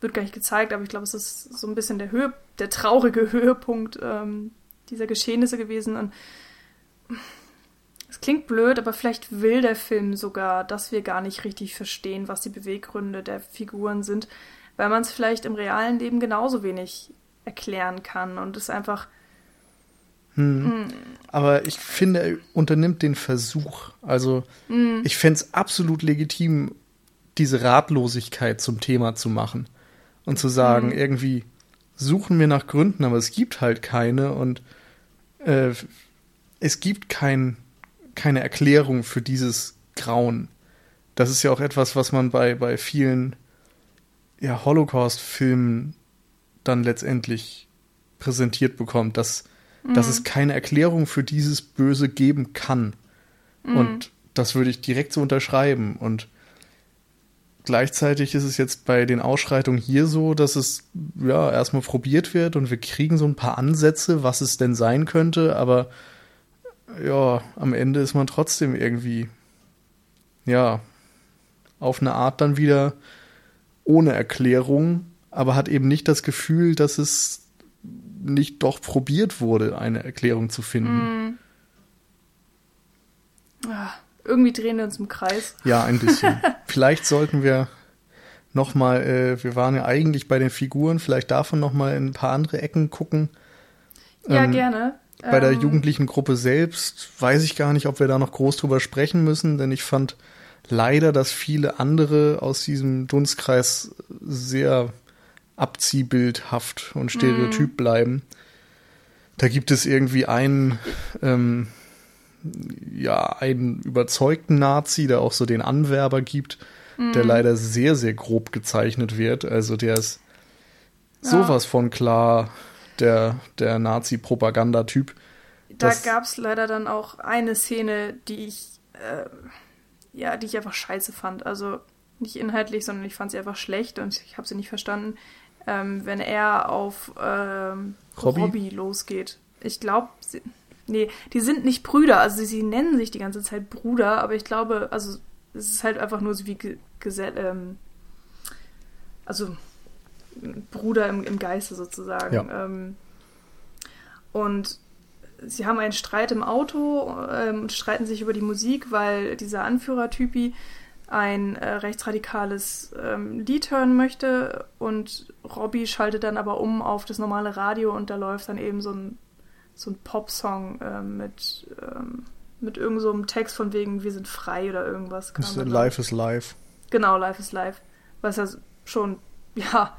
Speaker 2: wird gar nicht gezeigt, aber ich glaube, es ist so ein bisschen der Höhe, der traurige Höhepunkt ähm, dieser Geschehnisse gewesen und es klingt blöd, aber vielleicht will der Film sogar, dass wir gar nicht richtig verstehen, was die Beweggründe der Figuren sind, weil man es vielleicht im realen Leben genauso wenig erklären kann und es einfach.
Speaker 1: Hm. Hm. Aber ich finde, er unternimmt den Versuch. Also, hm. ich fände es absolut legitim, diese Ratlosigkeit zum Thema zu machen und zu sagen, hm. irgendwie suchen wir nach Gründen, aber es gibt halt keine und äh, es gibt kein, keine Erklärung für dieses Grauen. Das ist ja auch etwas, was man bei, bei vielen ja, Holocaust-Filmen dann letztendlich präsentiert bekommt, dass, mhm. dass es keine Erklärung für dieses Böse geben kann. Mhm. Und das würde ich direkt so unterschreiben. Und gleichzeitig ist es jetzt bei den Ausschreitungen hier so, dass es ja erstmal probiert wird und wir kriegen so ein paar Ansätze, was es denn sein könnte, aber ja, am Ende ist man trotzdem irgendwie, ja, auf eine Art dann wieder ohne Erklärung, aber hat eben nicht das Gefühl, dass es nicht doch probiert wurde, eine Erklärung zu finden. Mm.
Speaker 2: Ah, irgendwie drehen wir uns im Kreis.
Speaker 1: Ja, ein bisschen. vielleicht sollten wir nochmal, äh, wir waren ja eigentlich bei den Figuren, vielleicht davon nochmal in ein paar andere Ecken gucken.
Speaker 2: Ja, ähm, gerne.
Speaker 1: Bei der ähm, jugendlichen Gruppe selbst weiß ich gar nicht, ob wir da noch groß drüber sprechen müssen, denn ich fand leider, dass viele andere aus diesem Dunstkreis sehr abziehbildhaft und stereotyp mm. bleiben. Da gibt es irgendwie einen, ähm, ja, einen überzeugten Nazi, der auch so den Anwerber gibt, mm. der leider sehr, sehr grob gezeichnet wird. Also der ist ja. sowas von klar der, der Nazi-Propaganda-Typ.
Speaker 2: Da gab es leider dann auch eine Szene, die ich, äh, ja, die ich einfach scheiße fand. Also nicht inhaltlich, sondern ich fand sie einfach schlecht und ich habe sie nicht verstanden. Ähm, wenn er auf ähm, Robbie? Robbie losgeht. Ich glaube, nee, die sind nicht Brüder. Also sie, sie, nennen sich die ganze Zeit Bruder, aber ich glaube, also es ist halt einfach nur so wie Gesell, ähm, also Bruder im, im Geiste sozusagen. Ja. Ähm, und sie haben einen Streit im Auto ähm, und streiten sich über die Musik, weil dieser Anführertypi ein äh, rechtsradikales ähm, Lied hören möchte und Robbie schaltet dann aber um auf das normale Radio und da läuft dann eben so ein, so ein Popsong äh, mit, ähm, mit irgendeinem so Text von wegen Wir sind frei oder irgendwas.
Speaker 1: Life is Life.
Speaker 2: Genau, Life is Life. Was ja schon, ja,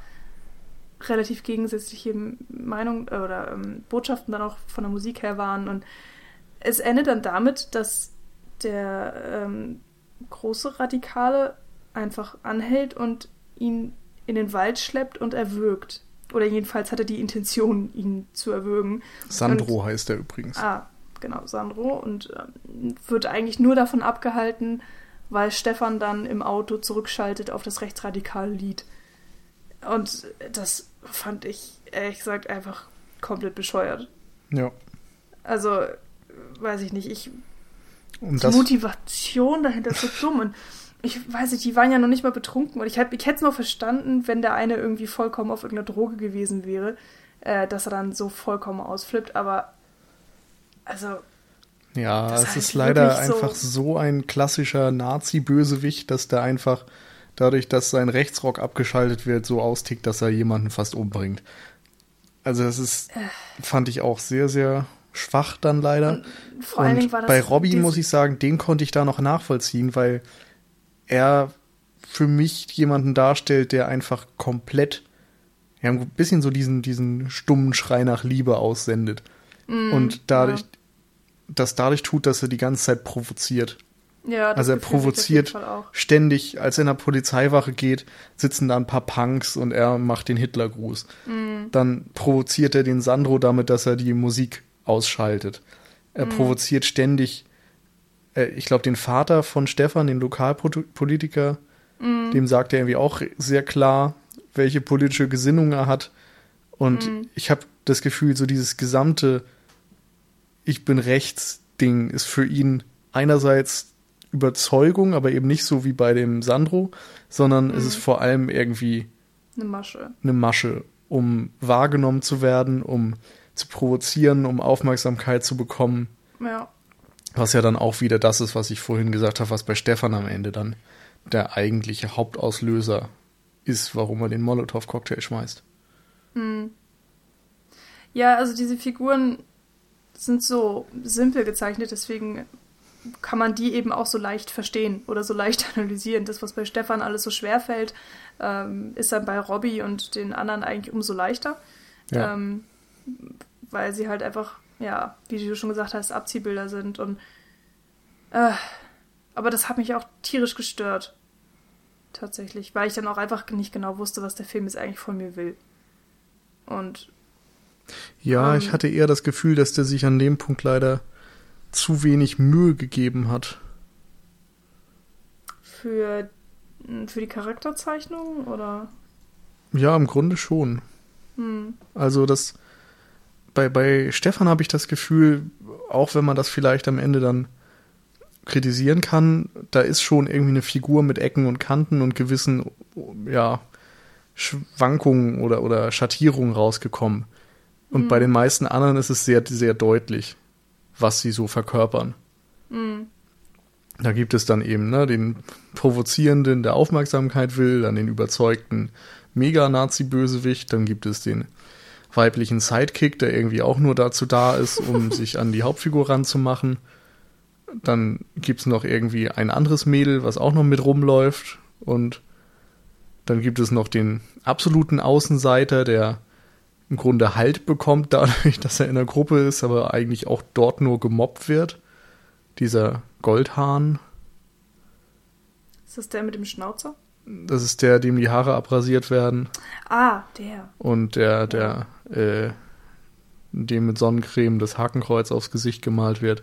Speaker 2: relativ gegensätzliche Meinungen äh, oder ähm, Botschaften dann auch von der Musik her waren. Und es endet dann damit, dass der ähm, große Radikale einfach anhält und ihn in den Wald schleppt und erwürgt. Oder jedenfalls hat er die Intention, ihn zu erwürgen.
Speaker 1: Sandro und, heißt er übrigens.
Speaker 2: Ah, genau, Sandro. Und ähm, wird eigentlich nur davon abgehalten, weil Stefan dann im Auto zurückschaltet auf das rechtsradikale Lied. Und das fand ich ehrlich gesagt einfach komplett bescheuert.
Speaker 1: Ja.
Speaker 2: Also, weiß ich nicht, ich. Und die Motivation dahinter ist so dumm und ich weiß nicht, die waren ja noch nicht mal betrunken und ich, ich hätte es noch verstanden, wenn der eine irgendwie vollkommen auf irgendeiner Droge gewesen wäre, äh, dass er dann so vollkommen ausflippt, aber also.
Speaker 1: Ja, es ist leider einfach so, so ein klassischer Nazi-Bösewicht, dass der einfach dadurch, dass sein Rechtsrock abgeschaltet wird, so austickt, dass er jemanden fast umbringt. Also das ist, fand ich auch sehr, sehr schwach dann leider. Und, vor allen Dingen war das bei Robin muss ich sagen, den konnte ich da noch nachvollziehen, weil er für mich jemanden darstellt, der einfach komplett, ja, ein bisschen so diesen, diesen stummen Schrei nach Liebe aussendet. Mm, und dadurch, ja. das dadurch tut, dass er die ganze Zeit provoziert. Ja, also er provoziert ständig, als er in der Polizeiwache geht, sitzen da ein paar Punks und er macht den Hitlergruß. Mhm. Dann provoziert er den Sandro damit, dass er die Musik ausschaltet. Er mhm. provoziert ständig, äh, ich glaube, den Vater von Stefan, den Lokalpolitiker, mhm. dem sagt er irgendwie auch sehr klar, welche politische Gesinnung er hat. Und mhm. ich habe das Gefühl, so dieses gesamte Ich bin rechts Ding ist für ihn einerseits Überzeugung, aber eben nicht so wie bei dem Sandro, sondern mhm. es ist vor allem irgendwie
Speaker 2: eine Masche.
Speaker 1: Eine Masche, um wahrgenommen zu werden, um zu provozieren, um Aufmerksamkeit zu bekommen.
Speaker 2: Ja.
Speaker 1: Was ja dann auch wieder das ist, was ich vorhin gesagt habe, was bei Stefan am Ende dann der eigentliche Hauptauslöser ist, warum er den Molotow-Cocktail schmeißt.
Speaker 2: Hm. Ja, also diese Figuren sind so simpel gezeichnet, deswegen kann man die eben auch so leicht verstehen oder so leicht analysieren. Das, was bei Stefan alles so schwer fällt, ähm, ist dann bei Robbie und den anderen eigentlich umso leichter. Ja. Ähm, weil sie halt einfach, ja, wie du schon gesagt hast, Abziehbilder sind und äh, aber das hat mich auch tierisch gestört. Tatsächlich, weil ich dann auch einfach nicht genau wusste, was der Film jetzt eigentlich von mir will. Und
Speaker 1: ja, ähm, ich hatte eher das Gefühl, dass der sich an dem Punkt leider zu wenig Mühe gegeben hat.
Speaker 2: Für, für die Charakterzeichnung oder?
Speaker 1: Ja, im Grunde schon.
Speaker 2: Hm.
Speaker 1: Also das bei, bei Stefan habe ich das Gefühl, auch wenn man das vielleicht am Ende dann kritisieren kann, da ist schon irgendwie eine Figur mit Ecken und Kanten und gewissen, ja, Schwankungen oder, oder Schattierungen rausgekommen. Und mhm. bei den meisten anderen ist es sehr, sehr deutlich, was sie so verkörpern.
Speaker 2: Mhm.
Speaker 1: Da gibt es dann eben ne, den Provozierenden, der Aufmerksamkeit will, dann den überzeugten Mega-Nazi-Bösewicht, dann gibt es den weiblichen Sidekick, der irgendwie auch nur dazu da ist, um sich an die Hauptfigur ranzumachen. Dann gibt es noch irgendwie ein anderes Mädel, was auch noch mit rumläuft. Und dann gibt es noch den absoluten Außenseiter, der im Grunde Halt bekommt, dadurch, dass er in der Gruppe ist, aber eigentlich auch dort nur gemobbt wird. Dieser Goldhahn.
Speaker 2: Ist das der mit dem Schnauzer?
Speaker 1: Das ist der, dem die Haare abrasiert werden.
Speaker 2: Ah, der.
Speaker 1: Und der, der, äh, dem mit Sonnencreme das Hakenkreuz aufs Gesicht gemalt wird.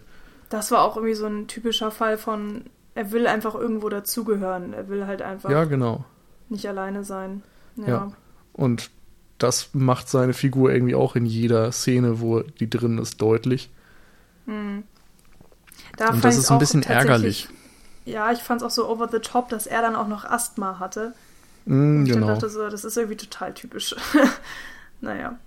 Speaker 2: Das war auch irgendwie so ein typischer Fall von, er will einfach irgendwo dazugehören. Er will halt einfach
Speaker 1: ja, genau.
Speaker 2: nicht alleine sein. Ja.
Speaker 1: ja. Und das macht seine Figur irgendwie auch in jeder Szene, wo die drin ist, deutlich.
Speaker 2: Hm.
Speaker 1: Da Und das ist ein bisschen ärgerlich.
Speaker 2: Ja, ich fand es auch so over the top, dass er dann auch noch Asthma hatte.
Speaker 1: Mm,
Speaker 2: ich
Speaker 1: genau.
Speaker 2: dachte so, das ist irgendwie total typisch. naja.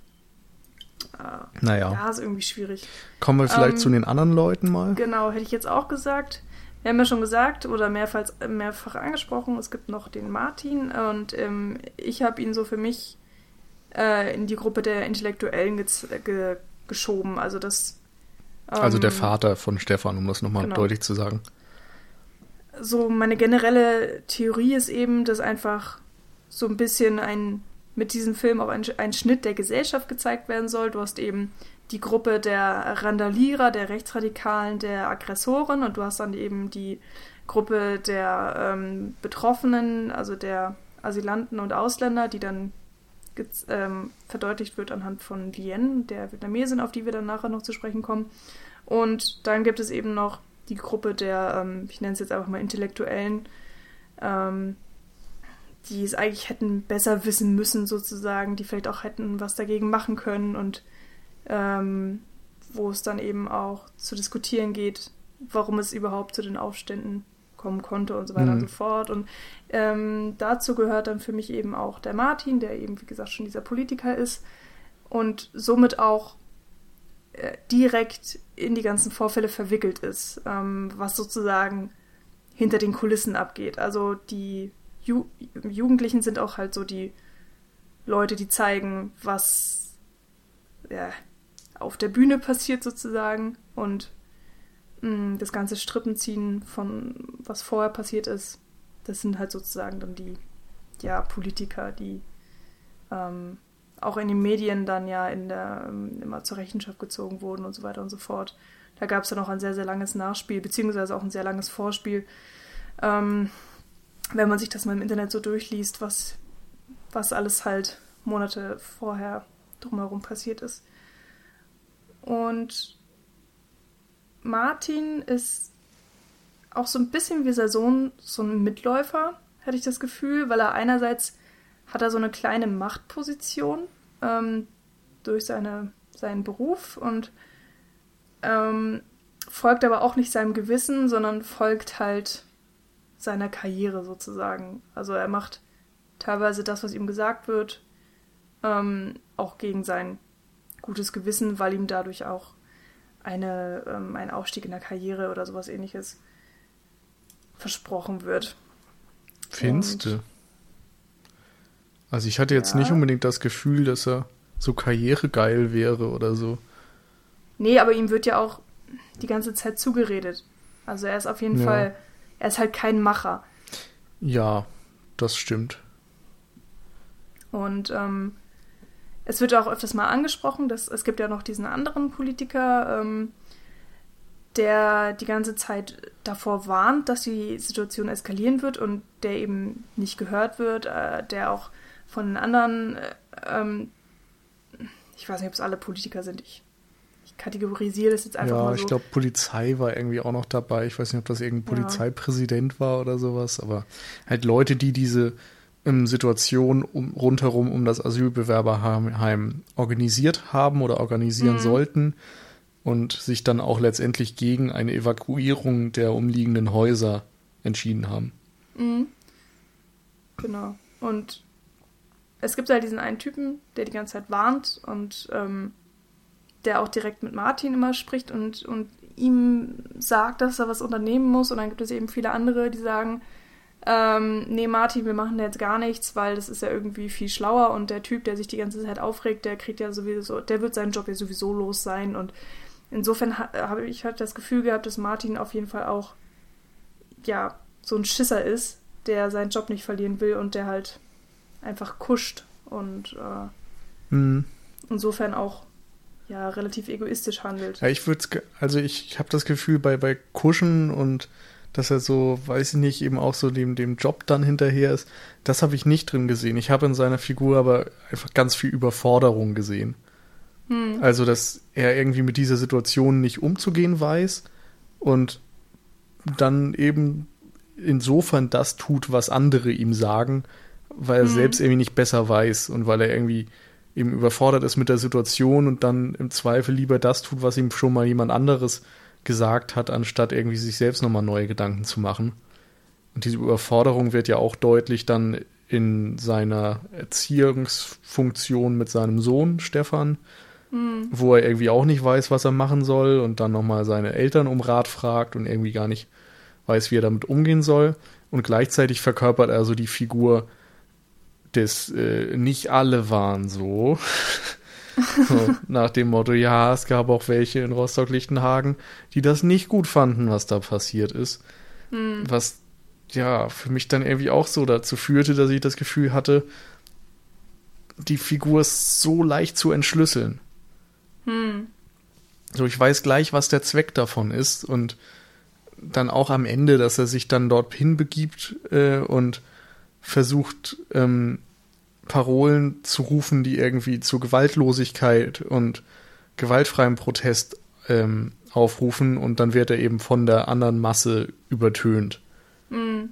Speaker 1: Äh, naja.
Speaker 2: Ja, ist irgendwie schwierig.
Speaker 1: Kommen wir vielleicht ähm, zu den anderen Leuten mal?
Speaker 2: Genau, hätte ich jetzt auch gesagt. Wir haben ja schon gesagt oder mehrfach, mehrfach angesprochen, es gibt noch den Martin und ähm, ich habe ihn so für mich äh, in die Gruppe der Intellektuellen ge geschoben. Also das.
Speaker 1: Ähm, also der ähm, Vater von Stefan, um das nochmal genau. deutlich zu sagen.
Speaker 2: So, meine generelle Theorie ist eben, dass einfach so ein bisschen ein mit diesem Film auch ein, ein Schnitt der Gesellschaft gezeigt werden soll. Du hast eben die Gruppe der Randalierer, der Rechtsradikalen, der Aggressoren und du hast dann eben die Gruppe der ähm, Betroffenen, also der Asylanten und Ausländer, die dann ähm, verdeutlicht wird anhand von Lien, der Vietnamesin, auf die wir dann nachher noch zu sprechen kommen. Und dann gibt es eben noch die Gruppe der, ähm, ich nenne es jetzt einfach mal Intellektuellen, ähm, die es eigentlich hätten besser wissen müssen, sozusagen, die vielleicht auch hätten was dagegen machen können und ähm, wo es dann eben auch zu diskutieren geht, warum es überhaupt zu den Aufständen kommen konnte und so weiter mhm. und so fort. Und ähm, dazu gehört dann für mich eben auch der Martin, der eben, wie gesagt, schon dieser Politiker ist und somit auch äh, direkt in die ganzen Vorfälle verwickelt ist, ähm, was sozusagen hinter den Kulissen abgeht. Also die Ju Jugendlichen sind auch halt so die Leute, die zeigen, was ja, auf der Bühne passiert sozusagen und Mm, das ganze Strippenziehen von was vorher passiert ist, das sind halt sozusagen dann die ja, Politiker, die ähm, auch in den Medien dann ja in der, ähm, immer zur Rechenschaft gezogen wurden und so weiter und so fort. Da gab es dann auch ein sehr, sehr langes Nachspiel, beziehungsweise auch ein sehr langes Vorspiel. Ähm, wenn man sich das mal im Internet so durchliest, was, was alles halt Monate vorher drumherum passiert ist. Und Martin ist auch so ein bisschen wie sein Sohn so ein Mitläufer, hatte ich das Gefühl, weil er einerseits hat er so eine kleine Machtposition ähm, durch seine, seinen Beruf und ähm, folgt aber auch nicht seinem Gewissen, sondern folgt halt seiner Karriere sozusagen. Also er macht teilweise das, was ihm gesagt wird, ähm, auch gegen sein gutes Gewissen, weil ihm dadurch auch eine, ähm, ein Aufstieg in der Karriere oder sowas ähnliches versprochen wird.
Speaker 1: Finste. Also ich hatte jetzt ja. nicht unbedingt das Gefühl, dass er so karrieregeil wäre oder so.
Speaker 2: Nee, aber ihm wird ja auch die ganze Zeit zugeredet. Also er ist auf jeden ja. Fall, er ist halt kein Macher.
Speaker 1: Ja, das stimmt.
Speaker 2: Und ähm, es wird auch öfters mal angesprochen, dass es gibt ja noch diesen anderen Politiker, ähm, der die ganze Zeit davor warnt, dass die Situation eskalieren wird und der eben nicht gehört wird, äh, der auch von den anderen, äh, ähm, ich weiß nicht, ob es alle Politiker sind, ich, ich kategorisiere das jetzt einfach ja, mal so.
Speaker 1: Ja, ich glaube, Polizei war irgendwie auch noch dabei. Ich weiß nicht, ob das irgendein Polizeipräsident ja. war oder sowas, aber halt Leute, die diese ähm, Situation um, rundherum um das Asylbewerberheim organisiert haben oder organisieren mhm. sollten und sich dann auch letztendlich gegen eine Evakuierung der umliegenden Häuser entschieden haben.
Speaker 2: Mhm. Genau. Und es gibt halt diesen einen Typen, der die ganze Zeit warnt und ähm, der auch direkt mit Martin immer spricht und, und ihm sagt, dass er was unternehmen muss. Und dann gibt es eben viele andere, die sagen, ähm, nee, Martin, wir machen da jetzt gar nichts, weil das ist ja irgendwie viel schlauer und der Typ, der sich die ganze Zeit aufregt, der kriegt ja sowieso, der wird seinen Job ja sowieso los sein und insofern ha habe ich halt das Gefühl gehabt, dass Martin auf jeden Fall auch, ja, so ein Schisser ist, der seinen Job nicht verlieren will und der halt einfach kuscht und äh, mhm. insofern auch ja relativ egoistisch handelt.
Speaker 1: Ja, ich würde also ich, habe das Gefühl bei bei Kuschen und dass er so, weiß ich nicht, eben auch so dem, dem Job dann hinterher ist. Das habe ich nicht drin gesehen. Ich habe in seiner Figur aber einfach ganz viel Überforderung gesehen. Hm. Also, dass er irgendwie mit dieser Situation nicht umzugehen weiß und dann eben insofern das tut, was andere ihm sagen, weil er hm. selbst irgendwie nicht besser weiß und weil er irgendwie eben überfordert ist mit der Situation und dann im Zweifel lieber das tut, was ihm schon mal jemand anderes gesagt hat, anstatt irgendwie sich selbst nochmal neue Gedanken zu machen. Und diese Überforderung wird ja auch deutlich dann in seiner Erziehungsfunktion mit seinem Sohn Stefan, mhm. wo er irgendwie auch nicht weiß, was er machen soll und dann nochmal seine Eltern um Rat fragt und irgendwie gar nicht weiß, wie er damit umgehen soll. Und gleichzeitig verkörpert er so die Figur des äh, nicht alle waren so. So, nach dem Motto, ja, es gab auch welche in Rostock-Lichtenhagen, die das nicht gut fanden, was da passiert ist. Mhm. Was ja für mich dann irgendwie auch so dazu führte, dass ich das Gefühl hatte, die Figur ist so leicht zu entschlüsseln. Mhm. So, ich weiß gleich, was der Zweck davon ist und dann auch am Ende, dass er sich dann dorthin begibt äh, und versucht, ähm, Parolen zu rufen, die irgendwie zu Gewaltlosigkeit und gewaltfreiem Protest ähm, aufrufen und dann wird er eben von der anderen Masse übertönt. Mhm.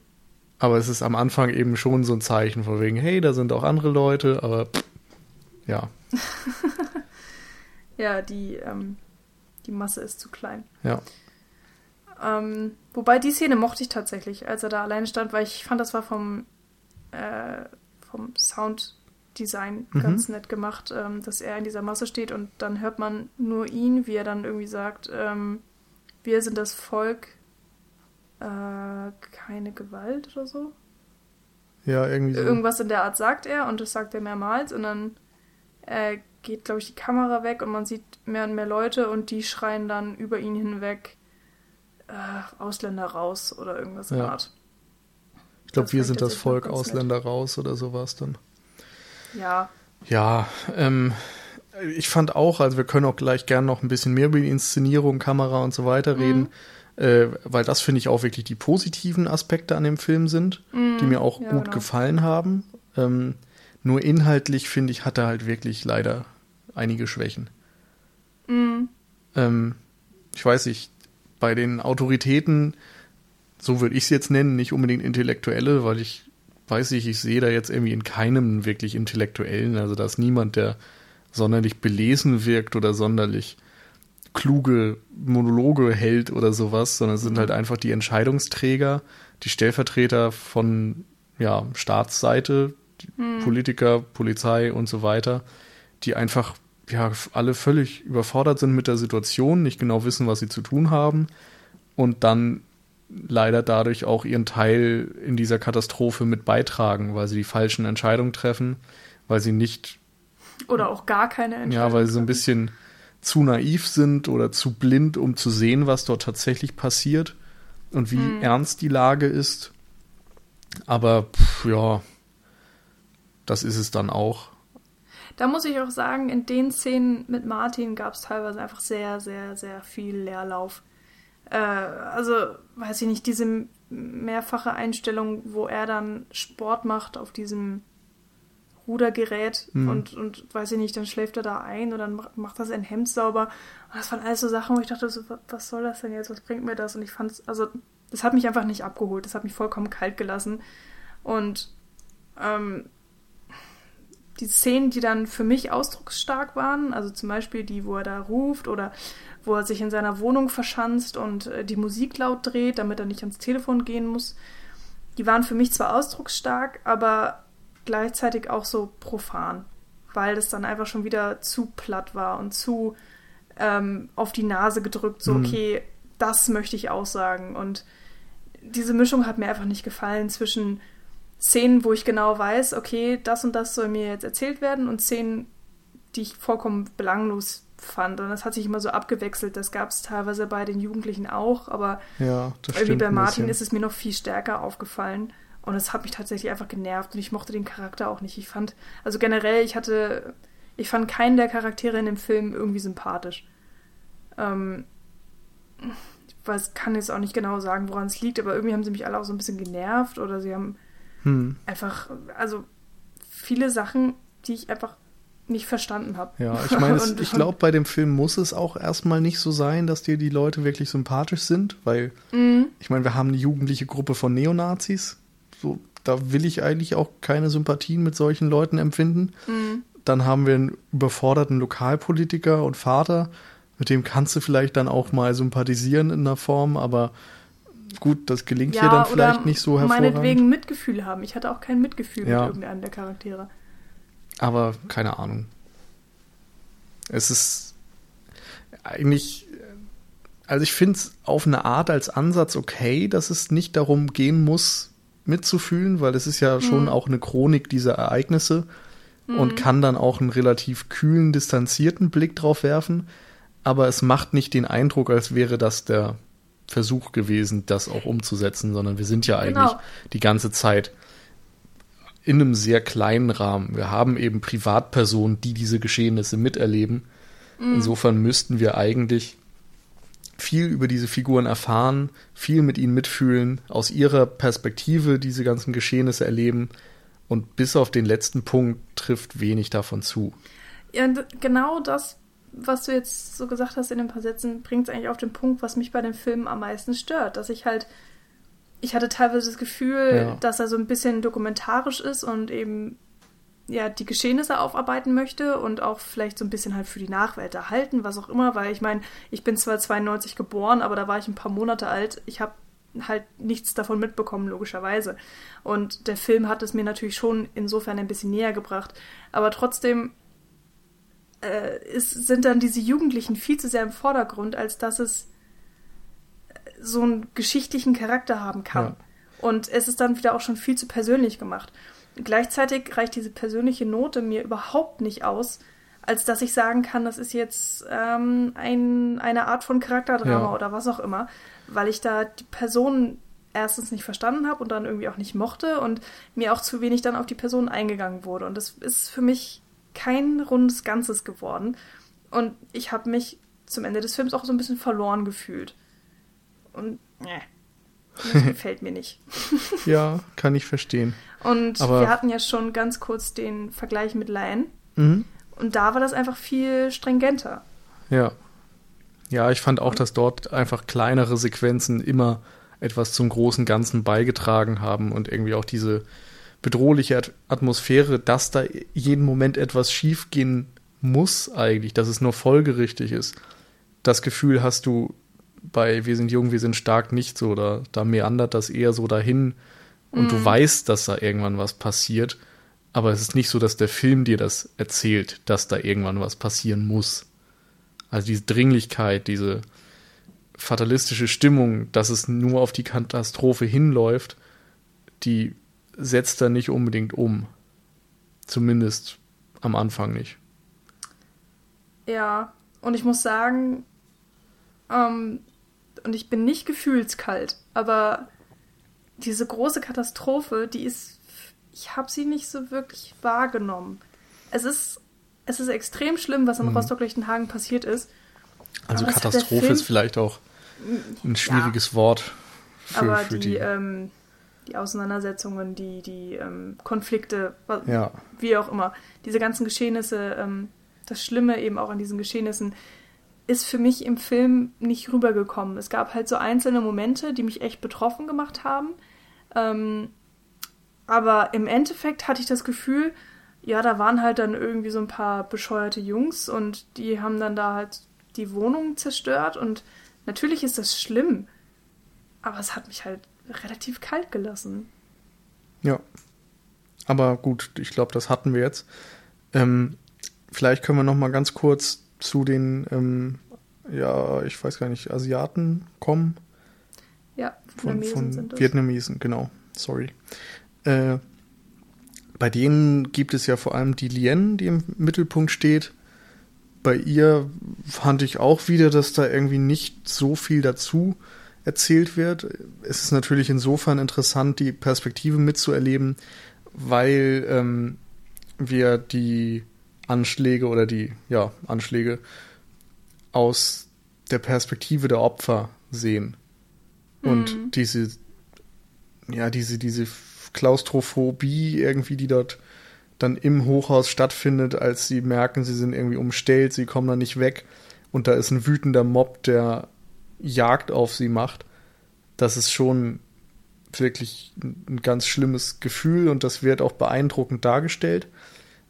Speaker 1: Aber es ist am Anfang eben schon so ein Zeichen von wegen, hey, da sind auch andere Leute, aber pff, ja.
Speaker 2: ja, die, ähm, die Masse ist zu klein.
Speaker 1: Ja.
Speaker 2: Ähm, wobei die Szene mochte ich tatsächlich, als er da alleine stand, weil ich fand, das war vom äh, vom Sounddesign mhm. ganz nett gemacht, ähm, dass er in dieser Masse steht und dann hört man nur ihn, wie er dann irgendwie sagt, ähm, wir sind das Volk, äh, keine Gewalt oder so.
Speaker 1: Ja, irgendwie so.
Speaker 2: Irgendwas in der Art sagt er und das sagt er mehrmals und dann äh, geht, glaube ich, die Kamera weg und man sieht mehr und mehr Leute und die schreien dann über ihn hinweg äh, Ausländer raus oder irgendwas in der Art.
Speaker 1: Ich glaube, wir sind das Volk Ausländer nett. raus oder sowas dann.
Speaker 2: Ja.
Speaker 1: Ja, ähm, ich fand auch, also wir können auch gleich gern noch ein bisschen mehr über die Inszenierung, Kamera und so weiter mhm. reden, äh, weil das finde ich auch wirklich die positiven Aspekte an dem Film sind, mhm. die mir auch ja, gut genau. gefallen haben. Ähm, nur inhaltlich finde ich, hat er halt wirklich leider einige Schwächen. Mhm. Ähm, ich weiß nicht, bei den Autoritäten so würde ich es jetzt nennen, nicht unbedingt intellektuelle, weil ich weiß ich, ich sehe da jetzt irgendwie in keinem wirklich Intellektuellen. Also da ist niemand, der sonderlich belesen wirkt oder sonderlich kluge Monologe hält oder sowas, sondern es sind halt einfach die Entscheidungsträger, die Stellvertreter von ja, Staatsseite, hm. Politiker, Polizei und so weiter, die einfach ja alle völlig überfordert sind mit der Situation, nicht genau wissen, was sie zu tun haben und dann leider dadurch auch ihren Teil in dieser Katastrophe mit beitragen, weil sie die falschen Entscheidungen treffen, weil sie nicht
Speaker 2: oder auch gar keine Entscheidungen.
Speaker 1: Ja, weil sie so ein bisschen zu naiv sind oder zu blind, um zu sehen, was dort tatsächlich passiert und wie hm. ernst die Lage ist. Aber pff, ja, das ist es dann auch.
Speaker 2: Da muss ich auch sagen, in den Szenen mit Martin gab es teilweise einfach sehr, sehr, sehr viel Leerlauf. Äh, also, weiß ich nicht, diese mehrfache Einstellung, wo er dann Sport macht auf diesem Rudergerät mhm. und, und weiß ich nicht, dann schläft er da ein oder dann macht er sein Hemd sauber. Und das waren alles so Sachen, wo ich dachte, so, was soll das denn jetzt? Was bringt mir das? Und ich fand es, also, das hat mich einfach nicht abgeholt. Das hat mich vollkommen kalt gelassen. Und ähm, die Szenen, die dann für mich ausdrucksstark waren, also zum Beispiel die, wo er da ruft oder wo er sich in seiner Wohnung verschanzt und äh, die Musik laut dreht, damit er nicht ans Telefon gehen muss, die waren für mich zwar ausdrucksstark, aber gleichzeitig auch so profan, weil das dann einfach schon wieder zu platt war und zu ähm, auf die Nase gedrückt, so, mhm. okay, das möchte ich aussagen. Und diese Mischung hat mir einfach nicht gefallen zwischen Szenen, wo ich genau weiß, okay, das und das soll mir jetzt erzählt werden und Szenen, die ich vollkommen belanglos fand. Und das hat sich immer so abgewechselt. Das gab es teilweise bei den Jugendlichen auch, aber
Speaker 1: ja,
Speaker 2: irgendwie bei Martin ist es mir noch viel stärker aufgefallen. Und es hat mich tatsächlich einfach genervt und ich mochte den Charakter auch nicht. Ich fand, also generell, ich hatte, ich fand keinen der Charaktere in dem Film irgendwie sympathisch. Ähm, ich weiß, kann jetzt auch nicht genau sagen, woran es liegt, aber irgendwie haben sie mich alle auch so ein bisschen genervt oder sie haben hm. einfach, also viele Sachen, die ich einfach nicht verstanden habe.
Speaker 1: Ja, ich meine, ich glaube, bei dem Film muss es auch erstmal nicht so sein, dass dir die Leute wirklich sympathisch sind, weil mhm. ich meine, wir haben eine jugendliche Gruppe von Neonazis, so, da will ich eigentlich auch keine Sympathien mit solchen Leuten empfinden. Mhm. Dann haben wir einen überforderten Lokalpolitiker und Vater, mit dem kannst du vielleicht dann auch mal sympathisieren in einer Form, aber gut, das gelingt ja, hier dann vielleicht nicht so hervorragend.
Speaker 2: Meinetwegen Mitgefühl haben. Ich hatte auch kein Mitgefühl ja. mit irgendeinem der Charaktere.
Speaker 1: Aber keine Ahnung. Es ist eigentlich, also ich finde es auf eine Art als Ansatz okay, dass es nicht darum gehen muss, mitzufühlen, weil es ist ja schon mhm. auch eine Chronik dieser Ereignisse mhm. und kann dann auch einen relativ kühlen, distanzierten Blick drauf werfen. Aber es macht nicht den Eindruck, als wäre das der Versuch gewesen, das auch umzusetzen, sondern wir sind ja eigentlich genau. die ganze Zeit in einem sehr kleinen Rahmen. Wir haben eben Privatpersonen, die diese Geschehnisse miterleben. Mhm. Insofern müssten wir eigentlich viel über diese Figuren erfahren, viel mit ihnen mitfühlen, aus ihrer Perspektive diese ganzen Geschehnisse erleben und bis auf den letzten Punkt trifft wenig davon zu.
Speaker 2: Ja, genau das, was du jetzt so gesagt hast in ein paar Sätzen, bringt es eigentlich auf den Punkt, was mich bei dem Film am meisten stört, dass ich halt ich hatte teilweise das Gefühl, ja. dass er so ein bisschen dokumentarisch ist und eben ja, die Geschehnisse aufarbeiten möchte und auch vielleicht so ein bisschen halt für die Nachwelt erhalten, was auch immer, weil ich meine, ich bin zwar 92 geboren, aber da war ich ein paar Monate alt. Ich habe halt nichts davon mitbekommen, logischerweise. Und der Film hat es mir natürlich schon insofern ein bisschen näher gebracht. Aber trotzdem äh, ist, sind dann diese Jugendlichen viel zu sehr im Vordergrund, als dass es so einen geschichtlichen Charakter haben kann. Ja. Und es ist dann wieder auch schon viel zu persönlich gemacht. Gleichzeitig reicht diese persönliche Note mir überhaupt nicht aus, als dass ich sagen kann, das ist jetzt ähm, ein, eine Art von Charakterdrama ja. oder was auch immer, weil ich da die Person erstens nicht verstanden habe und dann irgendwie auch nicht mochte und mir auch zu wenig dann auf die Person eingegangen wurde. Und das ist für mich kein rundes Ganzes geworden. Und ich habe mich zum Ende des Films auch so ein bisschen verloren gefühlt. Und äh, das gefällt mir nicht.
Speaker 1: ja, kann ich verstehen.
Speaker 2: Und Aber wir hatten ja schon ganz kurz den Vergleich mit Lion. Mhm. Und da war das einfach viel stringenter.
Speaker 1: Ja. Ja, ich fand auch, dass dort einfach kleinere Sequenzen immer etwas zum großen Ganzen beigetragen haben und irgendwie auch diese bedrohliche Atmosphäre, dass da jeden Moment etwas schiefgehen muss eigentlich, dass es nur folgerichtig ist. Das Gefühl hast du bei Wir sind jung, wir sind stark nicht so, oder da meandert das eher so dahin und mm. du mhm. weißt, dass da irgendwann was passiert, aber es ist nicht so, dass der Film dir das erzählt, dass da irgendwann was passieren muss. Also diese Dringlichkeit, diese fatalistische Stimmung, dass es nur auf die Katastrophe hinläuft, die setzt da nicht unbedingt um. Zumindest am Anfang nicht.
Speaker 2: Ja, und ich muss sagen, ähm, und ich bin nicht gefühlskalt, aber diese große Katastrophe, die ist, ich habe sie nicht so wirklich wahrgenommen. Es ist, es ist extrem schlimm, was in mhm. Rostock-Lichtenhagen passiert ist.
Speaker 1: Also Katastrophe ist vielleicht auch ein schwieriges ja, Wort.
Speaker 2: Für, aber für die, die, ähm, die Auseinandersetzungen, die, die ähm, Konflikte, ja. wie auch immer, diese ganzen Geschehnisse, ähm, das Schlimme eben auch an diesen Geschehnissen, ist für mich im Film nicht rübergekommen. Es gab halt so einzelne Momente, die mich echt betroffen gemacht haben. Ähm, aber im Endeffekt hatte ich das Gefühl, ja, da waren halt dann irgendwie so ein paar bescheuerte Jungs und die haben dann da halt die Wohnung zerstört und natürlich ist das schlimm, aber es hat mich halt relativ kalt gelassen.
Speaker 1: Ja. Aber gut, ich glaube, das hatten wir jetzt. Ähm, vielleicht können wir noch mal ganz kurz zu den, ähm, ja, ich weiß gar nicht, Asiaten kommen.
Speaker 2: Ja,
Speaker 1: von, von sind das. Vietnamesen, genau. Sorry. Äh, bei denen gibt es ja vor allem die Lien, die im Mittelpunkt steht. Bei ihr fand ich auch wieder, dass da irgendwie nicht so viel dazu erzählt wird. Es ist natürlich insofern interessant, die Perspektive mitzuerleben, weil ähm, wir die Anschläge oder die ja, Anschläge aus der Perspektive der Opfer sehen. Und mhm. diese, ja, diese, diese Klaustrophobie irgendwie, die dort dann im Hochhaus stattfindet, als sie merken, sie sind irgendwie umstellt, sie kommen da nicht weg und da ist ein wütender Mob, der Jagd auf sie macht. Das ist schon wirklich ein ganz schlimmes Gefühl und das wird auch beeindruckend dargestellt.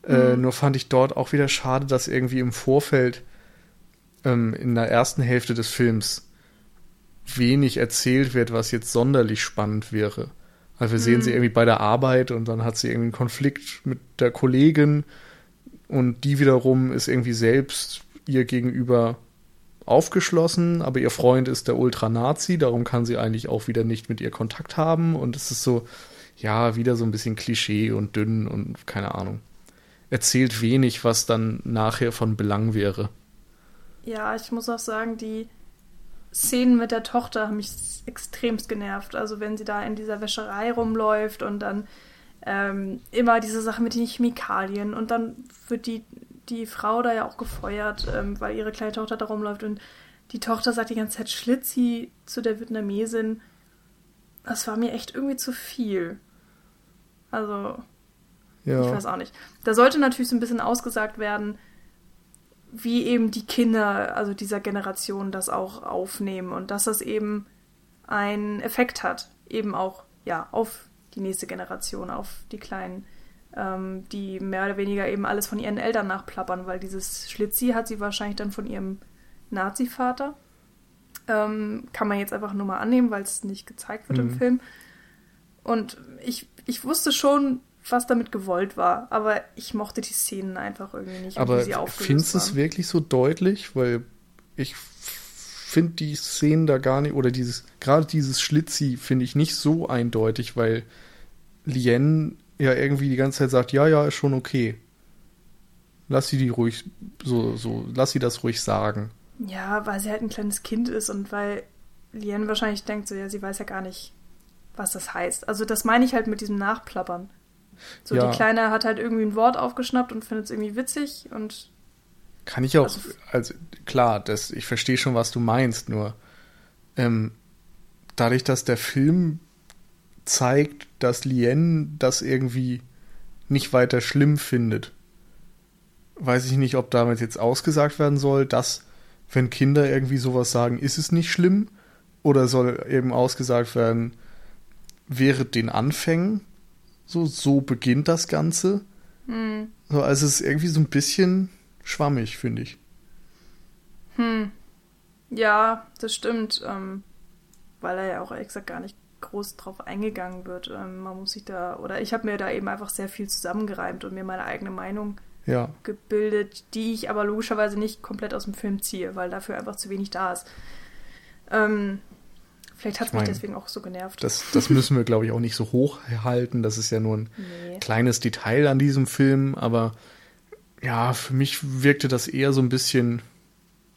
Speaker 1: Äh, mhm. nur fand ich dort auch wieder schade, dass irgendwie im Vorfeld ähm, in der ersten Hälfte des Films wenig erzählt wird, was jetzt sonderlich spannend wäre. Also wir mhm. sehen sie irgendwie bei der Arbeit und dann hat sie irgendwie einen Konflikt mit der Kollegin und die wiederum ist irgendwie selbst ihr gegenüber aufgeschlossen, aber ihr Freund ist der Ultranazi, darum kann sie eigentlich auch wieder nicht mit ihr Kontakt haben und es ist so, ja, wieder so ein bisschen Klischee und dünn und keine Ahnung erzählt wenig, was dann nachher von Belang wäre.
Speaker 2: Ja, ich muss auch sagen, die Szenen mit der Tochter haben mich extremst genervt. Also wenn sie da in dieser Wäscherei rumläuft und dann ähm, immer diese Sache mit den Chemikalien und dann wird die, die Frau da ja auch gefeuert, ähm, weil ihre kleine Tochter da rumläuft und die Tochter sagt die ganze Zeit Schlitzi zu der Vietnamesin. Das war mir echt irgendwie zu viel. Also, ja. Ich weiß auch nicht. Da sollte natürlich so ein bisschen ausgesagt werden, wie eben die Kinder, also dieser Generation, das auch aufnehmen und dass das eben einen Effekt hat, eben auch ja auf die nächste Generation, auf die Kleinen, ähm, die mehr oder weniger eben alles von ihren Eltern nachplappern, weil dieses Schlitzi hat sie wahrscheinlich dann von ihrem Nazi-Vater. Ähm, kann man jetzt einfach nur mal annehmen, weil es nicht gezeigt wird mhm. im Film. Und ich, ich wusste schon, was damit gewollt war. Aber ich mochte die Szenen einfach irgendwie nicht.
Speaker 1: Aber findest du es wirklich so deutlich? Weil ich finde die Szenen da gar nicht, oder dieses, gerade dieses Schlitzi finde ich nicht so eindeutig, weil Lien ja irgendwie die ganze Zeit sagt, ja, ja, ist schon okay. Lass sie die ruhig, so, so, lass sie das ruhig sagen.
Speaker 2: Ja, weil sie halt ein kleines Kind ist und weil Lien wahrscheinlich denkt, so, ja, sie weiß ja gar nicht, was das heißt. Also das meine ich halt mit diesem Nachplappern. So, ja. die Kleine hat halt irgendwie ein Wort aufgeschnappt und findet es irgendwie witzig und.
Speaker 1: Kann ich auch, also, also klar, das, ich verstehe schon, was du meinst, nur ähm, dadurch, dass der Film zeigt, dass Lien das irgendwie nicht weiter schlimm findet, weiß ich nicht, ob damit jetzt ausgesagt werden soll, dass, wenn Kinder irgendwie sowas sagen, ist es nicht schlimm, oder soll eben ausgesagt werden, während den Anfängen So, so beginnt das Ganze.
Speaker 2: Hm.
Speaker 1: So, also es ist irgendwie so ein bisschen schwammig, finde ich.
Speaker 2: Hm. Ja, das stimmt. Ähm, weil er ja auch exakt gar nicht groß drauf eingegangen wird. Ähm, man muss sich da, oder ich habe mir da eben einfach sehr viel zusammengereimt und mir meine eigene Meinung
Speaker 1: Ja.
Speaker 2: gebildet, die ich aber logischerweise nicht komplett aus dem Film ziehe, weil dafür einfach zu wenig da ist. Ähm, vielleicht hat es
Speaker 1: Ich
Speaker 2: mich deswegen auch so genervt.
Speaker 1: Das, das müssen wir, glaube ich, auch nicht so hoch halten. Das ist ja nur ein
Speaker 2: nee.
Speaker 1: kleines Detail an diesem Film, aber ja, für mich wirkte das eher so ein bisschen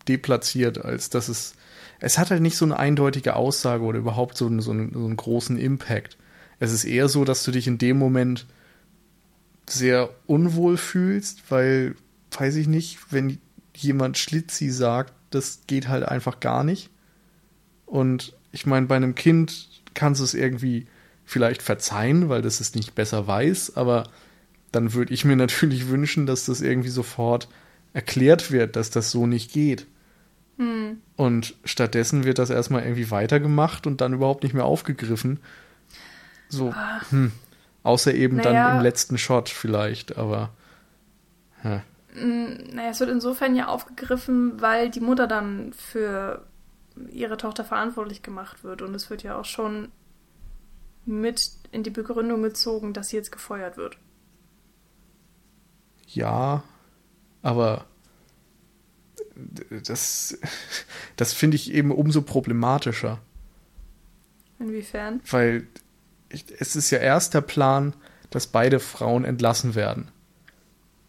Speaker 1: deplatziert, als dass es. Es hat halt nicht so eine eindeutige Aussage oder überhaupt so einen, so einen, so einen großen Impact. Es ist eher so, dass du dich in dem Moment sehr unwohl fühlst, weil, weiß ich nicht, wenn jemand Schlitzi sagt, das geht halt einfach gar nicht. Und ich meine, bei einem Kind kannst du es irgendwie vielleicht verzeihen, weil das es nicht besser weiß, aber dann würde ich mir natürlich wünschen, dass das irgendwie sofort erklärt wird, dass das so nicht geht.
Speaker 2: Hm.
Speaker 1: Und stattdessen wird das erstmal irgendwie weitergemacht und dann überhaupt nicht mehr aufgegriffen. So, hm. Außer eben dann
Speaker 2: Naja.
Speaker 1: im letzten Shot vielleicht, aber. Ja.
Speaker 2: Mm, Naja, es wird insofern ja aufgegriffen, weil die Mutter dann für ihre Tochter verantwortlich gemacht wird. Und es wird ja auch schon mit in die Begründung gezogen, dass sie jetzt gefeuert wird.
Speaker 1: Ja, aber das, das finde ich eben umso problematischer,
Speaker 2: Inwiefern?
Speaker 1: weil es ist ja erst der Plan, dass beide Frauen entlassen werden.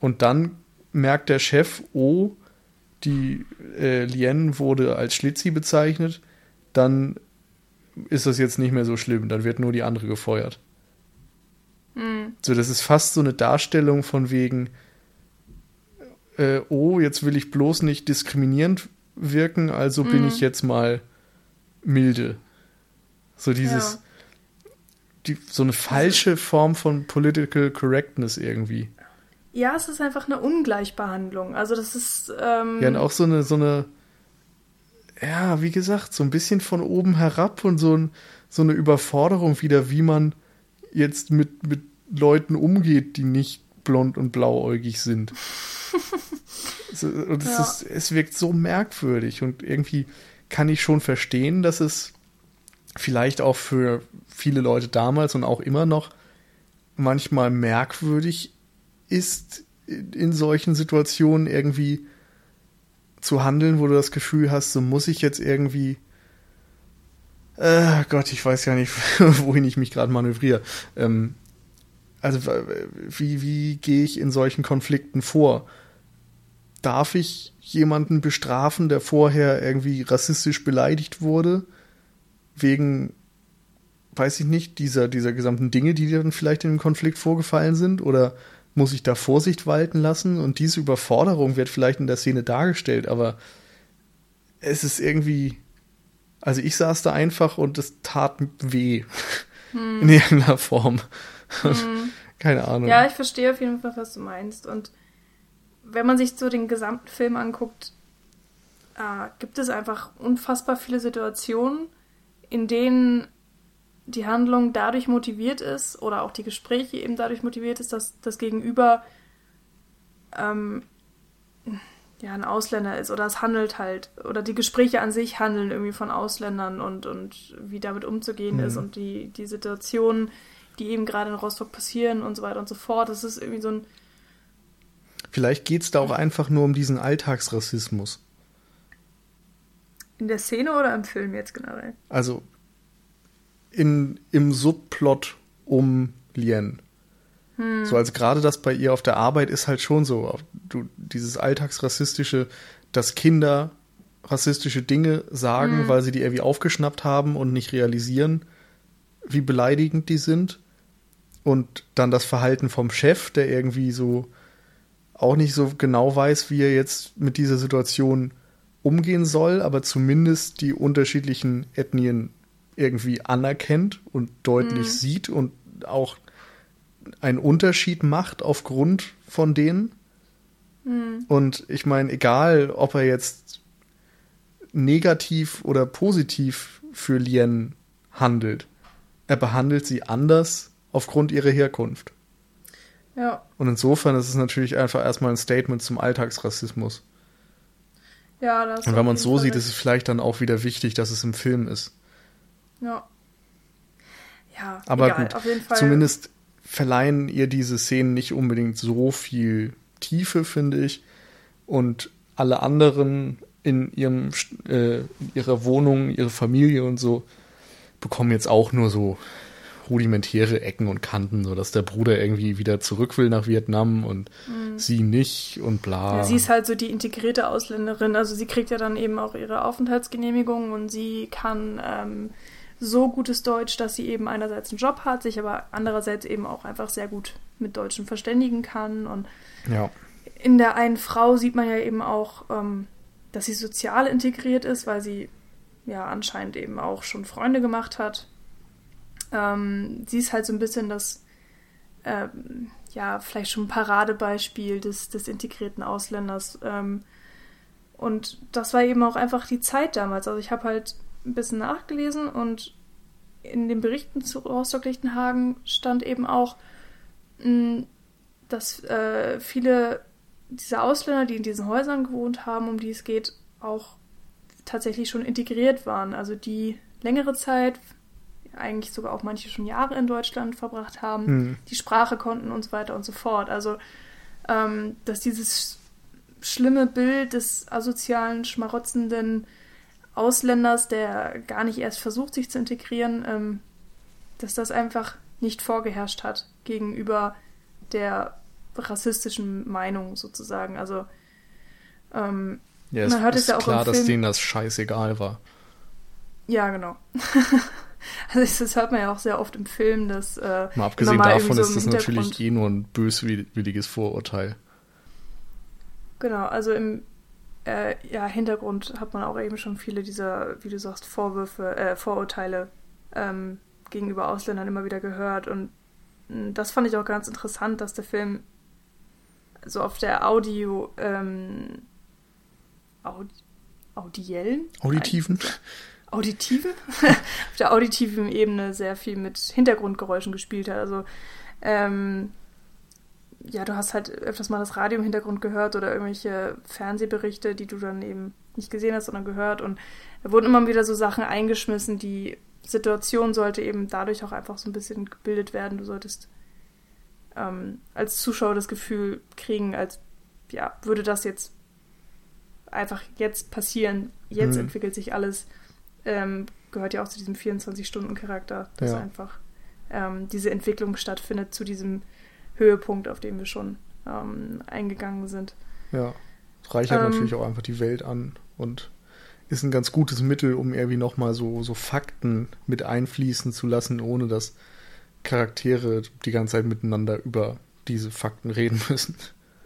Speaker 1: Und dann merkt der Chef, oh, die äh, Lien wurde als Schlitzi bezeichnet, dann ist das jetzt nicht mehr so schlimm, dann wird nur die andere gefeuert.
Speaker 2: Hm.
Speaker 1: So, das ist fast so eine Darstellung von wegen, äh, oh, jetzt will ich bloß nicht diskriminierend wirken, also bin
Speaker 2: Mhm.
Speaker 1: ich jetzt mal milde. So dieses,
Speaker 2: Ja.
Speaker 1: die, so eine falsche Form von Political Correctness irgendwie.
Speaker 2: Ja, es ist einfach eine Ungleichbehandlung. Also das ist. Ähm,
Speaker 1: Ja, und auch so eine, so eine, ja, wie gesagt, so ein bisschen von oben herab und so, ein, so eine Überforderung wieder, wie man jetzt mit, mit Leuten umgeht, die nicht blond und blauäugig sind. Und es,
Speaker 2: Ja.
Speaker 1: ist, es wirkt so merkwürdig und irgendwie kann ich schon verstehen, dass es vielleicht auch für viele Leute damals und auch immer noch manchmal merkwürdig ist, in solchen Situationen irgendwie zu handeln, wo du das Gefühl hast, so muss ich jetzt irgendwie. Äh, Gott, ich weiß ja nicht, wohin ich mich gerade manövriere. Ähm, also, w- wie, wie gehe ich in solchen Konflikten vor? Darf ich jemanden bestrafen, der vorher irgendwie rassistisch beleidigt wurde? Wegen, weiß ich nicht, dieser, dieser gesamten Dinge, die dann vielleicht in dem Konflikt vorgefallen sind? Oder muss ich da Vorsicht walten lassen? Und diese Überforderung wird vielleicht in der Szene dargestellt, aber es ist irgendwie. Also ich saß da einfach und es tat weh. In irgendeiner Form. Keine Ahnung.
Speaker 2: Hm. Ja, ich verstehe auf jeden Fall, was du meinst. Und wenn man sich so den gesamten Film anguckt, äh, gibt es einfach unfassbar viele Situationen, in denen die Handlung dadurch motiviert ist oder auch die Gespräche eben dadurch motiviert ist, dass das Gegenüber ähm, ja ein Ausländer ist oder es handelt halt oder die Gespräche an sich handeln irgendwie von Ausländern und, und wie damit umzugehen
Speaker 1: Mhm.
Speaker 2: ist und die, die Situationen, die eben gerade in Rostock passieren und so weiter und so fort. Das ist irgendwie so ein
Speaker 1: Vielleicht geht es da auch einfach nur um diesen Alltagsrassismus.
Speaker 2: in der Szene oder im Film jetzt generell.
Speaker 1: Also in, im Subplot um Lien. So, also gerade das bei ihr auf der Arbeit ist halt schon so. Du, dieses alltagsrassistische, dass Kinder rassistische Dinge sagen, weil sie die irgendwie aufgeschnappt haben und nicht realisieren, wie beleidigend die sind. Und dann das Verhalten vom Chef, der irgendwie so auch nicht so genau weiß, wie er jetzt mit dieser Situation umgehen soll, aber zumindest die unterschiedlichen Ethnien irgendwie anerkennt und deutlich sieht und auch einen Unterschied macht aufgrund von denen. Und ich meine, egal, ob er jetzt negativ oder positiv für Lien handelt, er behandelt sie anders aufgrund ihrer Herkunft.
Speaker 2: Ja.
Speaker 1: Und insofern ist es natürlich einfach erstmal ein Statement zum Alltagsrassismus.
Speaker 2: Ja, das
Speaker 1: Und wenn man es so sieht, ist es vielleicht dann auch wieder wichtig, dass es im Film ist.
Speaker 2: Ja. Ja,
Speaker 1: Aber
Speaker 2: egal,
Speaker 1: gut,
Speaker 2: auf jeden Fall.
Speaker 1: zumindest verleihen ihr diese Szenen nicht unbedingt so viel Tiefe, finde ich. Und alle anderen in ihrem äh, ihrer Wohnung, ihre Familie und so bekommen jetzt auch nur so rudimentäre Ecken und Kanten, so dass der Bruder irgendwie wieder zurück will nach Vietnam und sie nicht und bla.
Speaker 2: Ja, sie ist halt so die integrierte Ausländerin. Also sie kriegt ja dann eben auch ihre Aufenthaltsgenehmigung und sie kann ähm, so gutes Deutsch, dass sie eben einerseits einen Job hat, sich aber andererseits eben auch einfach sehr gut mit Deutschen verständigen kann. Und
Speaker 1: ja.
Speaker 2: in der einen Frau sieht man ja eben auch, ähm, dass sie sozial integriert ist, weil sie ja anscheinend eben auch schon Freunde gemacht hat. Ähm, sie ist halt so ein bisschen das, ähm, ja, vielleicht schon Paradebeispiel des, des integrierten Ausländers. Ähm, und das war eben auch einfach die Zeit damals. Also ich habe halt ein bisschen nachgelesen und in den Berichten zu Rostock-Lichtenhagen stand eben auch, mh, dass äh, viele dieser Ausländer, die in diesen Häusern gewohnt haben, um die es geht, auch tatsächlich schon integriert waren. Also die längere Zeit, eigentlich sogar auch manche schon Jahre in Deutschland verbracht haben,
Speaker 1: Hm.
Speaker 2: die Sprache konnten und so weiter und so fort. Also, ähm, dass dieses schlimme Bild des asozialen, schmarotzenden Ausländers, der gar nicht erst versucht, sich zu integrieren, ähm, dass das einfach nicht vorgeherrscht hat gegenüber der rassistischen Meinung sozusagen. Also ähm,
Speaker 1: Ja, es
Speaker 2: Man hört es
Speaker 1: ist
Speaker 2: ja auch
Speaker 1: klar, dass denen das scheißegal war.
Speaker 2: ja, genau. also das hört man ja auch sehr oft im Film, dass äh,
Speaker 1: Mal abgesehen davon
Speaker 2: so
Speaker 1: ist das natürlich eh nur ein böswilliges Vorurteil.
Speaker 2: Genau, also im äh, ja, Hintergrund hat man auch eben schon viele dieser, wie du sagst, Vorwürfe, äh, Vorurteile ähm, gegenüber Ausländern immer wieder gehört. Und mh, das fand ich auch ganz interessant, dass der Film so auf der Audio, ähm, Aud audiellen?
Speaker 1: Auditiven?
Speaker 2: Nein, auditiven? auf der auditiven Ebene sehr viel mit Hintergrundgeräuschen gespielt hat. Also ähm, ja, du hast halt öfters mal das Radio im Hintergrund gehört oder irgendwelche Fernsehberichte, die du dann eben nicht gesehen hast, sondern gehört. Und da wurden immer wieder so Sachen eingeschmissen. Die Situation sollte eben dadurch auch einfach so ein bisschen gebildet werden. Du solltest ähm, als Zuschauer das Gefühl kriegen, als ja, würde das jetzt einfach jetzt passieren. Jetzt
Speaker 1: Mhm.
Speaker 2: entwickelt sich alles. Ähm, gehört ja auch zu diesem 24-Stunden-Charakter, dass
Speaker 1: Ja.
Speaker 2: einfach ähm, diese Entwicklung stattfindet zu diesem Höhepunkt, auf den wir schon ähm, eingegangen sind.
Speaker 1: Ja. Es reichert
Speaker 2: Ähm.
Speaker 1: natürlich auch einfach die Welt an und ist ein ganz gutes Mittel, um irgendwie nochmal so, so Fakten mit einfließen zu lassen, ohne dass Charaktere die ganze Zeit miteinander über diese Fakten reden müssen.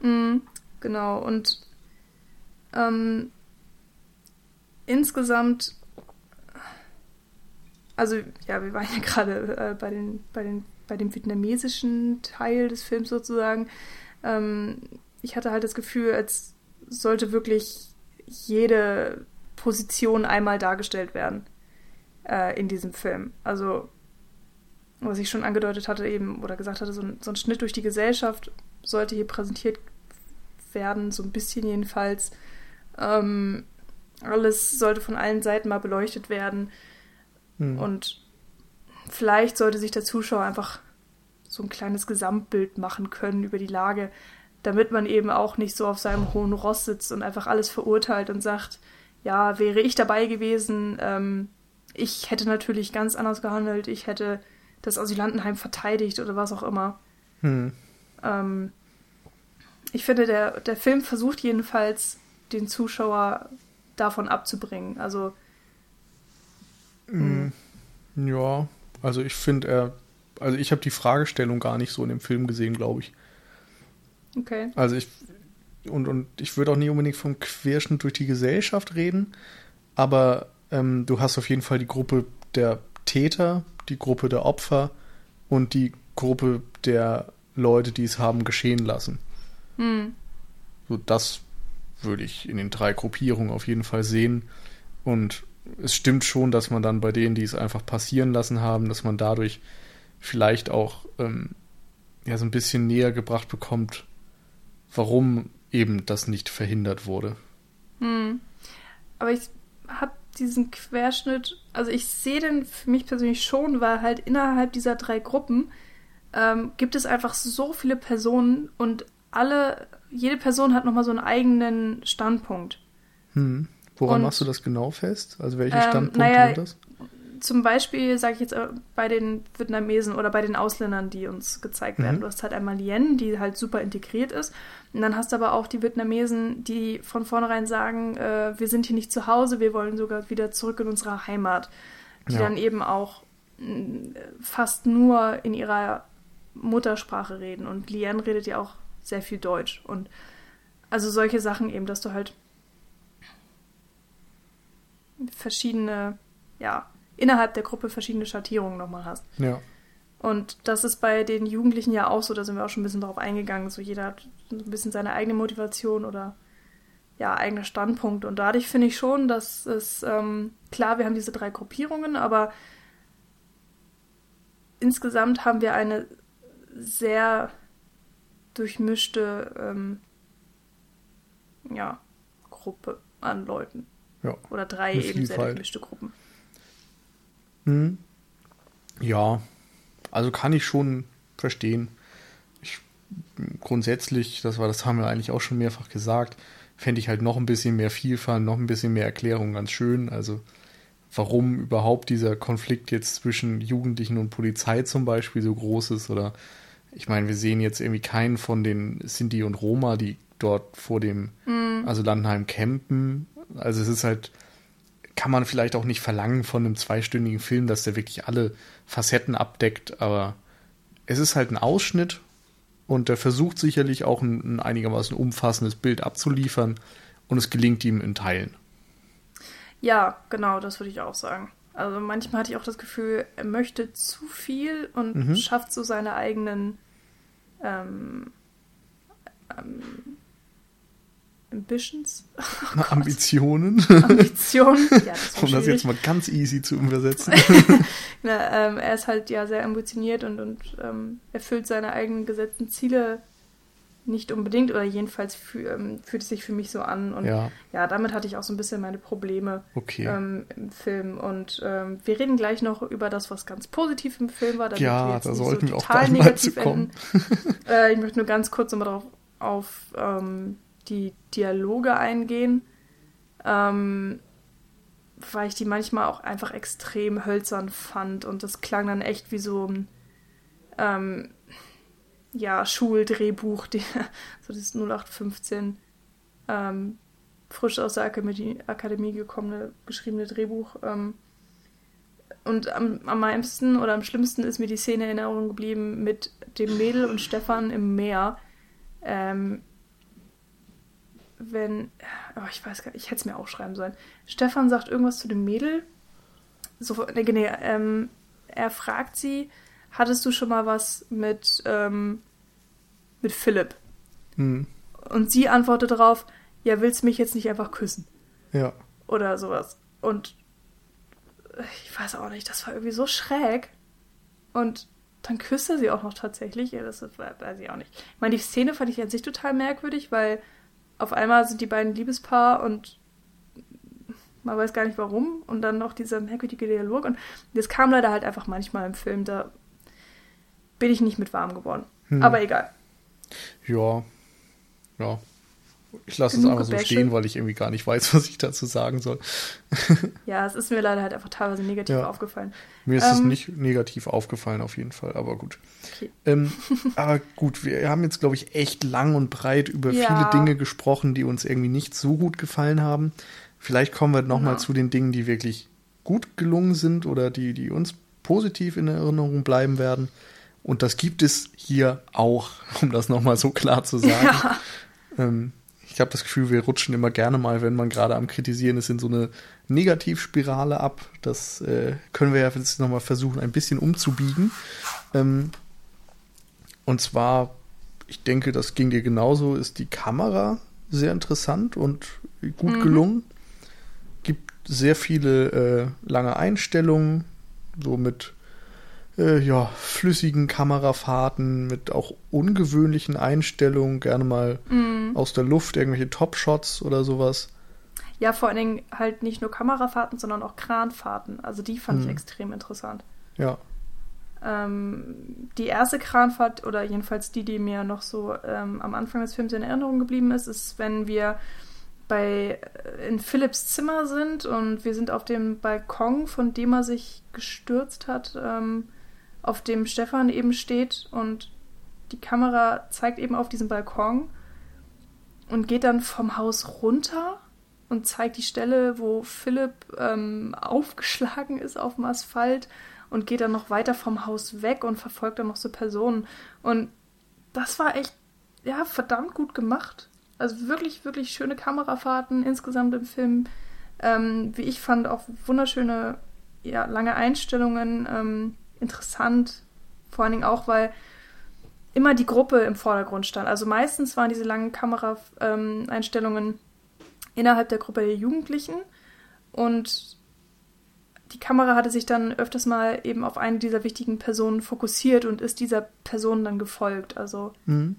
Speaker 2: Mhm, genau, und ähm, insgesamt, also ja, wir waren ja gerade äh, bei, den, bei, den, bei dem vietnamesischen Teil des Films sozusagen. Ähm, ich hatte halt das Gefühl, als sollte wirklich jede Position einmal dargestellt werden äh, in diesem Film. Also, was ich schon angedeutet hatte eben oder gesagt hatte, so ein, so ein Schnitt durch die Gesellschaft sollte hier präsentiert werden, so ein bisschen jedenfalls. Ähm, alles sollte von allen Seiten mal beleuchtet werden.
Speaker 1: Hm.
Speaker 2: Und vielleicht sollte sich der Zuschauer einfach so ein kleines Gesamtbild machen können über die Lage, damit man eben auch nicht so auf seinem hohen Ross sitzt und einfach alles verurteilt und sagt, ja, wäre ich dabei gewesen, ähm, ich hätte natürlich ganz anders gehandelt, ich hätte das Asylantenheim verteidigt oder was auch immer.
Speaker 1: Hm.
Speaker 2: Ähm, ich finde, der, der Film versucht jedenfalls, den Zuschauer davon abzubringen. Also,
Speaker 1: Mm, Ja, also ich finde er, also ich habe die Fragestellung gar nicht so in dem Film gesehen, glaube ich.
Speaker 2: okay.
Speaker 1: Also ich und, und ich würde auch nicht unbedingt vom Querschnitt durch die Gesellschaft reden, aber ähm, du hast auf jeden Fall die Gruppe der Täter, die Gruppe der Opfer und die Gruppe der Leute, die es haben geschehen lassen.
Speaker 2: Hm.
Speaker 1: So das würde ich in den drei Gruppierungen auf jeden Fall sehen. Und es stimmt schon, dass man dann bei denen, die es einfach passieren lassen haben, dass man dadurch vielleicht auch ähm, ja so ein bisschen näher gebracht bekommt, warum eben das nicht verhindert wurde.
Speaker 2: Hm. Aber ich habe diesen Querschnitt, also ich sehe den für mich persönlich schon, weil halt innerhalb dieser drei Gruppen ähm, gibt es einfach so viele Personen und alle, jede Person hat nochmal so einen eigenen Standpunkt.
Speaker 1: Hm. Woran und, machst du das genau fest? Also welche
Speaker 2: ähm,
Speaker 1: Standpunkte
Speaker 2: naja,
Speaker 1: sind das?
Speaker 2: Zum Beispiel, sage ich jetzt äh, bei den Vietnamesen oder bei den Ausländern, die uns gezeigt werden.
Speaker 1: Mhm.
Speaker 2: Du hast halt einmal Lien, die halt super integriert ist. Und dann hast du aber auch die Vietnamesen, die von vornherein sagen, äh, wir sind hier nicht zu Hause, wir wollen sogar wieder zurück in unsere Heimat. Die
Speaker 1: Ja.
Speaker 2: dann eben auch mh, fast nur in ihrer Muttersprache reden. Und Lien redet ja auch sehr viel Deutsch. Und also solche Sachen eben, dass du halt verschiedene, ja, innerhalb der Gruppe verschiedene Schattierungen nochmal hast.
Speaker 1: Ja.
Speaker 2: Und das ist bei den Jugendlichen ja auch so, da sind wir auch schon ein bisschen drauf eingegangen. So jeder hat so ein bisschen seine eigene Motivation oder ja, eigene Standpunkte. Und dadurch finde ich schon, dass es, ähm, klar, wir haben diese drei Gruppierungen, aber insgesamt haben wir eine sehr durchmischte ähm, ja, Gruppe an Leuten.
Speaker 1: Ja.
Speaker 2: Oder drei
Speaker 1: Eine
Speaker 2: eben sehr durchmischte Gruppen.
Speaker 1: Hm. Ja, also kann ich schon verstehen. Ich, grundsätzlich, das war, das haben wir eigentlich auch schon mehrfach gesagt, fände ich halt noch ein bisschen mehr Vielfalt, noch ein bisschen mehr Erklärung ganz schön. Also warum überhaupt dieser Konflikt jetzt zwischen Jugendlichen und Polizei zum Beispiel so groß ist oder ich meine, wir sehen jetzt irgendwie keinen von den Sinti und Roma, die dort vor dem also Landenheim campen. Also es ist halt, kann man vielleicht auch nicht verlangen von einem zweistündigen Film, dass der wirklich alle Facetten abdeckt, aber es ist halt ein Ausschnitt und der versucht sicherlich auch ein, ein einigermaßen umfassendes Bild abzuliefern und es gelingt ihm in Teilen.
Speaker 2: Ja, genau, das würde ich auch sagen. Also manchmal hatte ich auch das Gefühl, er möchte zu viel und
Speaker 1: Mhm.
Speaker 2: schafft so seine eigenen ähm, ähm, Ambitions,
Speaker 1: Ambitionen,
Speaker 2: Ambitionen. Ja, das
Speaker 1: um das jetzt mal ganz easy zu übersetzen.
Speaker 2: Na, ähm, er ist halt ja sehr ambitioniert und, und ähm, erfüllt seine eigenen gesetzten Ziele nicht unbedingt oder jedenfalls fü ähm, fühlt es sich für mich so an. Und ja.
Speaker 1: ja,
Speaker 2: damit hatte ich auch so ein bisschen meine Probleme
Speaker 1: okay.
Speaker 2: ähm, im Film. Und ähm, wir reden gleich noch über das, was ganz positiv im Film war. damit
Speaker 1: Ja,
Speaker 2: wir jetzt
Speaker 1: da
Speaker 2: nicht
Speaker 1: sollten
Speaker 2: so
Speaker 1: wir auch
Speaker 2: total
Speaker 1: bald mal
Speaker 2: negativ
Speaker 1: zu kommen.
Speaker 2: enden. äh, ich möchte nur ganz kurz nochmal darauf auf ähm, die Dialoge eingehen. Ähm, weil ich die manchmal auch einfach extrem hölzern fand und das klang dann echt wie so ein ähm, ja, Schuldrehbuch, die, so das 0815 ähm, frisch aus der Akademie, Akademie gekommene, geschriebene Drehbuch. Ähm, und am, am meisten oder am schlimmsten ist mir die Szene in Erinnerung geblieben mit dem Mädel und Stefan im Meer. Ähm, wenn, oh, ich weiß gar nicht, ich hätte es mir aufschreiben sollen. Stefan sagt irgendwas zu dem Mädel. So, nee, nee, ähm, er fragt sie, hattest du schon mal was mit, ähm, mit Philipp?
Speaker 1: Hm.
Speaker 2: Und sie antwortet darauf, ja, willst du mich jetzt nicht einfach küssen?
Speaker 1: Ja.
Speaker 2: Oder sowas. Und ich weiß auch nicht, das war irgendwie so schräg. Und dann küsst er sie auch noch tatsächlich. Ja, das weiß ich auch nicht. Ich meine, die Szene fand ich an sich total merkwürdig, weil auf einmal sind die beiden Liebespaar und man weiß gar nicht warum. Und dann noch dieser merkwürdige Dialog. Und das kam leider halt einfach manchmal im Film. Da bin ich nicht mit warm geworden.
Speaker 1: Hm.
Speaker 2: Aber egal.
Speaker 1: Ja. Ja. Ich lasse es einfach so
Speaker 2: Gebäsche.
Speaker 1: stehen, weil ich irgendwie gar nicht weiß, was ich dazu sagen soll.
Speaker 2: Ja, es ist mir leider halt einfach teilweise negativ
Speaker 1: Ja.
Speaker 2: aufgefallen.
Speaker 1: Mir ist es
Speaker 2: Ähm.
Speaker 1: nicht negativ aufgefallen, auf jeden Fall, aber gut.
Speaker 2: Okay.
Speaker 1: Ähm, aber gut, wir haben jetzt, glaube ich, echt lang und breit über
Speaker 2: Ja.
Speaker 1: viele Dinge gesprochen, die uns irgendwie nicht so gut gefallen haben. Vielleicht kommen wir nochmal
Speaker 2: Ja.
Speaker 1: zu den Dingen, die wirklich gut gelungen sind oder die, die uns positiv in Erinnerung bleiben werden. Und das gibt es hier auch, um das nochmal so klar zu sagen.
Speaker 2: Ja.
Speaker 1: Ähm, ich habe das Gefühl, wir rutschen immer gerne mal, wenn man gerade am Kritisieren ist, in so eine Negativspirale ab. Das äh, können wir ja jetzt nochmal versuchen, ein bisschen umzubiegen. Ähm, und zwar, ich denke, das ging dir genauso, ist die Kamera sehr interessant und gut
Speaker 2: Mhm.
Speaker 1: gelungen. Gibt sehr viele äh, lange Einstellungen, so mit äh, ja, flüssigen Kamerafahrten mit auch ungewöhnlichen Einstellungen, gerne mal
Speaker 2: Mhm.
Speaker 1: aus der Luft, irgendwelche Top-Shots oder sowas.
Speaker 2: Ja, vor allen Dingen halt nicht nur Kamerafahrten, sondern auch Kranfahrten. Also die fand ich
Speaker 1: Mhm.
Speaker 2: extrem interessant.
Speaker 1: Ja,
Speaker 2: Ähm, die erste Kranfahrt, oder jedenfalls die, die mir noch so ähm, am Anfang des Films in Erinnerung geblieben ist, ist, wenn wir bei äh, in Philips Zimmer sind und wir sind auf dem Balkon, von dem er sich gestürzt hat, ähm, auf dem Stefan eben steht und die Kamera zeigt eben auf diesen Balkon und geht dann vom Haus runter und zeigt die Stelle, wo Philipp ähm, aufgeschlagen ist auf dem Asphalt und geht dann noch weiter vom Haus weg und verfolgt dann noch so Personen. Und das war echt, ja, verdammt gut gemacht. Also wirklich, wirklich schöne Kamerafahrten insgesamt im Film. Ähm, wie ich fand, auch wunderschöne, ja, lange Einstellungen. Ähm, interessant. Vor allen Dingen auch, weil immer die Gruppe im Vordergrund stand. Also meistens waren diese langen Kameraeinstellungen innerhalb der Gruppe der Jugendlichen und die Kamera hatte sich dann öfters mal eben auf eine dieser wichtigen Personen fokussiert und ist dieser Person dann gefolgt. Also
Speaker 1: mhm.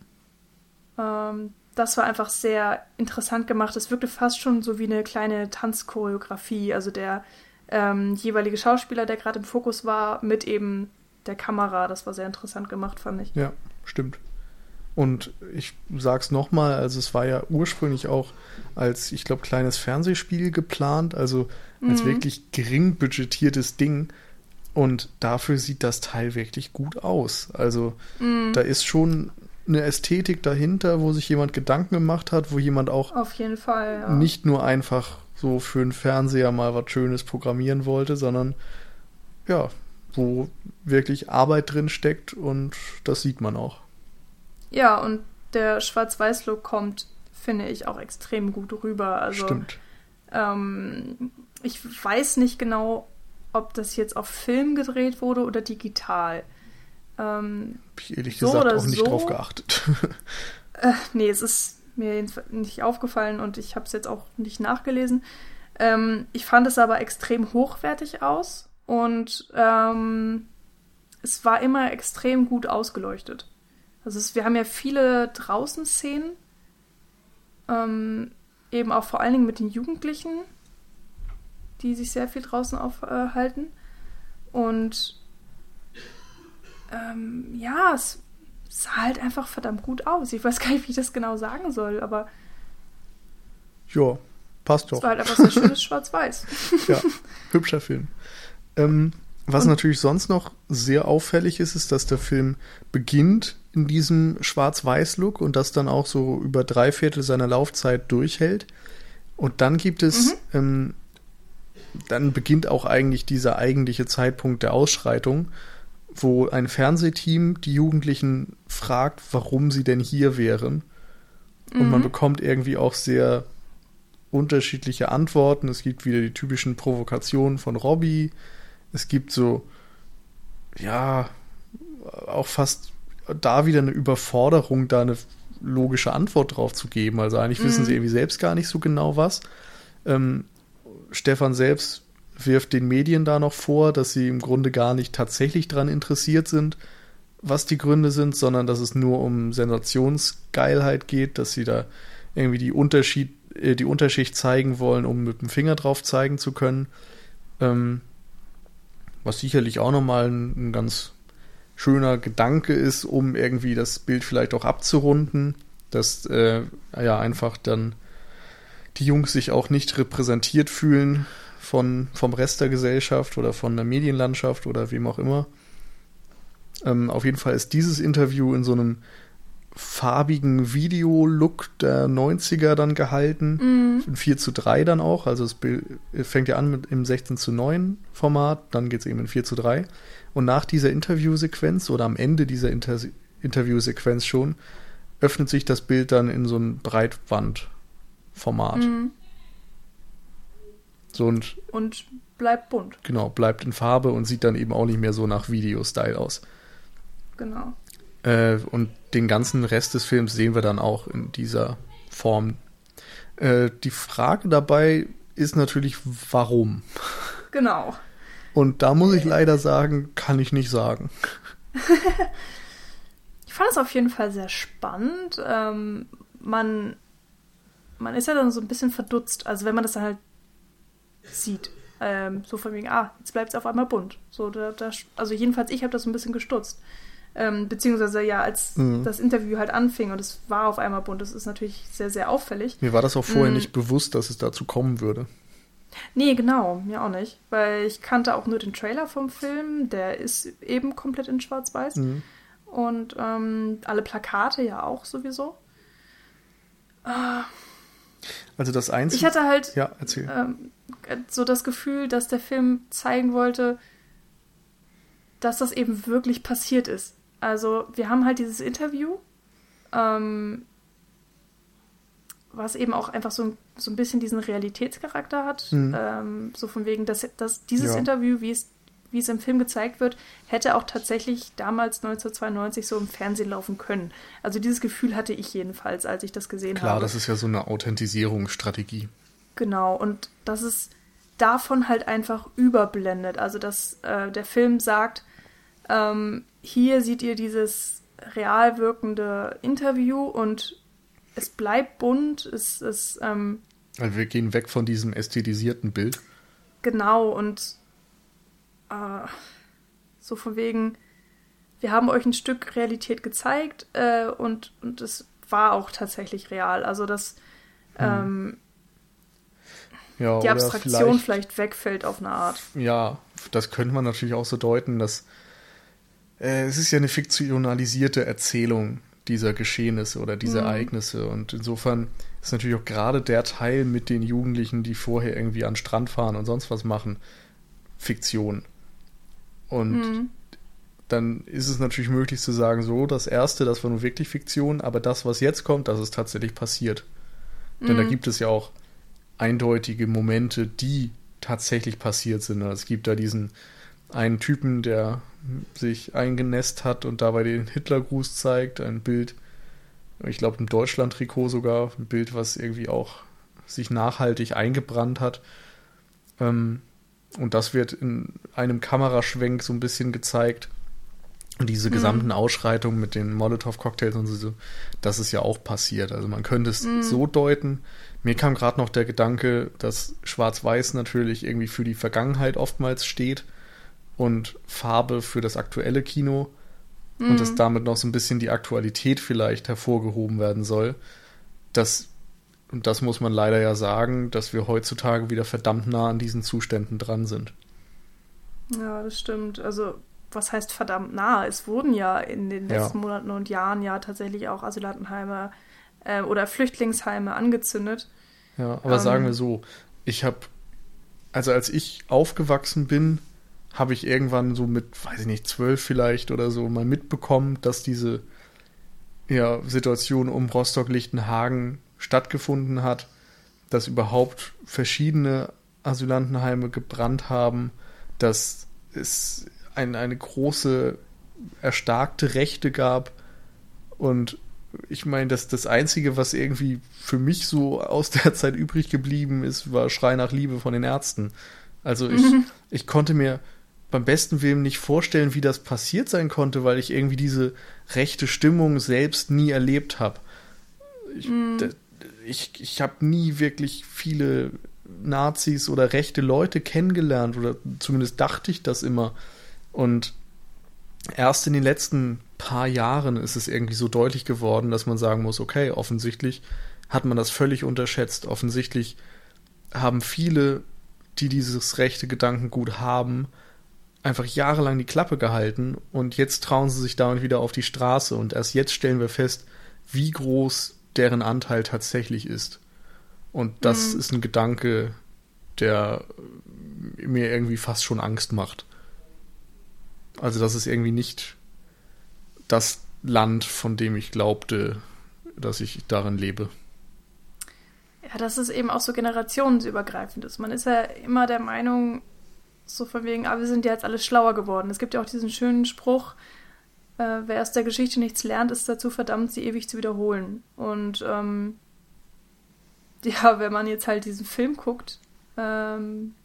Speaker 2: ähm, das war einfach sehr interessant gemacht. Es wirkte fast schon so wie eine kleine Tanzchoreografie. Also der ähm, jeweilige Schauspieler, der gerade im Fokus war, mit eben der Kamera. Das war sehr interessant gemacht, fand ich.
Speaker 1: ja, stimmt. Und ich sag's nochmal, also es war ja ursprünglich auch als, ich glaube, kleines Fernsehspiel geplant, also als
Speaker 2: Mhm.
Speaker 1: wirklich gering budgetiertes Ding. Und dafür sieht das Teil wirklich gut aus. Also
Speaker 2: Mhm.
Speaker 1: da ist schon eine Ästhetik dahinter, wo sich jemand Gedanken gemacht hat, wo jemand auch
Speaker 2: Auf jeden Fall. Ja.
Speaker 1: nicht nur einfach so für einen Fernseher mal was Schönes programmieren wollte, sondern ja, wo wirklich Arbeit drin steckt und das sieht man auch.
Speaker 2: Ja, und der Schwarz-Weiß-Look kommt, finde ich, auch extrem gut rüber. Also
Speaker 1: Stimmt.
Speaker 2: Ähm, ich weiß nicht genau, ob das jetzt auf Film gedreht wurde oder digital. Ähm,
Speaker 1: Hab ich ehrlich
Speaker 2: So
Speaker 1: gesagt auch nicht
Speaker 2: so.
Speaker 1: drauf geachtet.
Speaker 2: äh, nee, es ist mir nicht aufgefallen und ich habe es jetzt auch nicht nachgelesen. Ähm, ich fand es aber extrem hochwertig aus und ähm, es war immer extrem gut ausgeleuchtet. Also es, wir haben ja viele Draußenszenen, ähm, eben auch vor allen Dingen mit den Jugendlichen, die sich sehr viel draußen aufhalten. Und ähm, ja, es sah halt einfach verdammt gut aus. Ich weiß gar nicht, wie ich das genau sagen soll, aber
Speaker 1: ja, passt doch.
Speaker 2: es war halt einfach so schönes Schwarz-Weiß.
Speaker 1: Ja, hübscher Film. Ähm, was
Speaker 2: Und-
Speaker 1: natürlich sonst noch sehr auffällig ist, ist, dass der Film beginnt in diesem Schwarz-Weiß-Look und das dann auch so über drei Viertel seiner Laufzeit durchhält. Und dann gibt es, ähm, dann beginnt auch eigentlich dieser eigentliche Zeitpunkt der Ausschreitung, wo ein Fernsehteam die Jugendlichen fragt, warum sie denn hier wären. Und man
Speaker 2: Mhm.
Speaker 1: bekommt irgendwie auch sehr unterschiedliche Antworten. Es gibt wieder die typischen Provokationen von Robbie. Es gibt so, ja, auch fast da wieder eine Überforderung, da eine logische Antwort drauf zu geben. Also eigentlich wissen
Speaker 2: Mhm.
Speaker 1: sie irgendwie selbst gar nicht so genau was. Ähm, Stefan selbst wirft den Medien da noch vor, dass sie im Grunde gar nicht tatsächlich daran interessiert sind, was die Gründe sind, sondern dass es nur um Sensationsgeilheit geht, dass sie da irgendwie die, Unterschied, äh, die Unterschicht zeigen wollen, um mit dem Finger drauf zeigen zu können. Ähm, was sicherlich auch nochmal ein, ein ganz schöner Gedanke ist, um irgendwie das Bild vielleicht auch abzurunden, dass äh, ja einfach dann die Jungs sich auch nicht repräsentiert fühlen von, vom Rest der Gesellschaft oder von der Medienlandschaft oder wem auch immer. Ähm, auf jeden Fall ist dieses Interview in so einem farbigen Video-Look der 90er dann gehalten.
Speaker 2: Mhm.
Speaker 1: In 4 zu 3 dann auch. Also es fängt ja an mit im 16 zu 9 Format, dann geht es eben in 4 zu 3. Und nach dieser Interviewsequenz oder am Ende dieser Inter Interviewsequenz schon, öffnet sich das Bild dann in so ein Breitbandformat.
Speaker 2: Mhm.
Speaker 1: So und
Speaker 2: Und bleibt bunt,
Speaker 1: genau, bleibt in Farbe und sieht dann eben auch nicht mehr so nach Video-Style aus.
Speaker 2: genau.
Speaker 1: Äh, und den ganzen Rest des Films sehen wir dann auch in dieser Form. Äh, die Frage dabei ist natürlich, warum?
Speaker 2: Genau.
Speaker 1: Und da muss ich leider sagen, kann ich nicht sagen.
Speaker 2: ich fand es auf jeden Fall sehr spannend. Ähm, man, man ist ja dann so ein bisschen verdutzt, also wenn man das dann halt sieht. Ähm, so von wegen, ah, jetzt bleibt es auf einmal bunt. So, da, da, also jedenfalls ich habe das so ein bisschen gestutzt. Ähm, beziehungsweise ja, als mhm. das Interview halt anfing und es war auf einmal bunt, das ist natürlich sehr, sehr auffällig.
Speaker 1: Mir war das auch vorher mhm. nicht bewusst, dass es dazu kommen würde.
Speaker 2: Nee, genau, mir auch nicht. Weil ich kannte auch nur den Trailer vom Film, der ist eben komplett in Schwarz-Weiß. Mhm. Und ähm, alle Plakate ja auch sowieso.
Speaker 1: Ah. Also das Einzige.
Speaker 2: Ich hatte halt ja, erzähl. Ähm, so das Gefühl, dass der Film zeigen wollte, dass das eben wirklich passiert ist. Also wir haben halt dieses Interview, ähm, was eben auch einfach so ein, so ein bisschen diesen Realitätscharakter hat. Mhm. Ähm, so von wegen, dass, dass dieses ja. Interview, wie es, wie es im Film gezeigt wird, hätte auch tatsächlich damals 1992 so im Fernsehen laufen können. Also dieses Gefühl hatte ich jedenfalls, als ich das gesehen
Speaker 1: Klar,
Speaker 2: habe.
Speaker 1: Klar, das ist ja so eine Authentisierungsstrategie.
Speaker 2: Genau, und das ist davon halt einfach überblendet. Also dass äh, der Film sagt, ähm, hier seht ihr dieses real wirkende Interview und es bleibt bunt, es ist. Ähm,
Speaker 1: also wir gehen weg von diesem ästhetisierten Bild.
Speaker 2: Genau, und äh, so von wegen, wir haben euch ein Stück Realität gezeigt äh, und, und es war auch tatsächlich real. Also dass hm. ähm, ja, die Abstraktion vielleicht, vielleicht, wegfällt auf eine Art.
Speaker 1: Ja, das könnte man natürlich auch so deuten, dass äh, es ist ja eine fiktionalisierte Erzählung dieser Geschehnisse oder dieser mhm. Ereignisse. Und insofern ist natürlich auch gerade der Teil mit den Jugendlichen, die vorher irgendwie an den Strand fahren und sonst was machen, Fiktion. Und mhm. dann ist es natürlich möglich zu sagen, so, das erste, das war nun wirklich Fiktion, aber das, was jetzt kommt, das ist tatsächlich passiert. Mhm. Denn da mhm. gibt es ja auch eindeutige Momente, die tatsächlich passiert sind. Also es gibt da diesen einen Typen, der sich eingenässt hat und dabei den Hitlergruß zeigt. Ein Bild, ich glaube, im Deutschland-Trikot sogar, ein Bild, was irgendwie auch sich nachhaltig eingebrannt hat. Ähm, und das wird in einem Kameraschwenk so ein bisschen gezeigt. Und diese mhm. gesamten Ausschreitungen mit den Molotow-Cocktails und so, das ist ja auch passiert. Also man könnte es mhm. so deuten. Mir kam gerade noch der Gedanke, dass Schwarz-Weiß natürlich irgendwie für die Vergangenheit oftmals steht und Farbe für das aktuelle Kino mhm. und dass damit noch so ein bisschen die Aktualität vielleicht hervorgehoben werden soll. Das, und das muss man leider ja sagen, dass wir heutzutage wieder verdammt nah an diesen Zuständen dran sind.
Speaker 2: Ja, das stimmt. Also, was heißt verdammt nah? Es wurden ja in den letzten ja. Monaten und Jahren ja tatsächlich auch Asylantenheime äh, oder Flüchtlingsheime angezündet.
Speaker 1: Ja, aber ähm, sagen wir so, ich habe, also als ich aufgewachsen bin, habe ich irgendwann so mit, weiß ich nicht, zwölf vielleicht oder so mal mitbekommen, dass diese ja, Situation um Rostock-Lichtenhagen stattgefunden hat, dass überhaupt verschiedene Asylantenheime gebrannt haben, dass es ein, eine große erstarkte Rechte gab und ich meine, dass das Einzige, was irgendwie für mich so aus der Zeit übrig geblieben ist, war Schrei nach Liebe von den Ärzten. Also ich, mhm. ich konnte mir beim besten Willen nicht vorstellen, wie das passiert sein konnte, weil ich irgendwie diese rechte Stimmung selbst nie erlebt habe. Ich, mm. ich, ich habe nie wirklich viele Nazis oder rechte Leute kennengelernt oder zumindest dachte ich das immer. Und erst in den letzten paar Jahren ist es irgendwie so deutlich geworden, dass man sagen muss, okay, offensichtlich hat man das völlig unterschätzt. Offensichtlich haben viele, die dieses rechte Gedankengut haben, einfach jahrelang die Klappe gehalten und jetzt trauen sie sich damit wieder auf die Straße und erst jetzt stellen wir fest, wie groß deren Anteil tatsächlich ist. Und das mhm. ist ein Gedanke, der mir irgendwie fast schon Angst macht. Also das ist irgendwie nicht das Land, von dem ich glaubte, dass ich darin lebe.
Speaker 2: Ja, dass es eben auch so generationsübergreifend ist. Man ist ja immer der Meinung, so von wegen, ah, wir sind ja jetzt alle schlauer geworden. Es gibt ja auch diesen schönen Spruch, äh, wer aus der Geschichte nichts lernt, ist dazu verdammt, sie ewig zu wiederholen. Und ähm, ja, wenn man jetzt halt diesen Film guckt, ähm,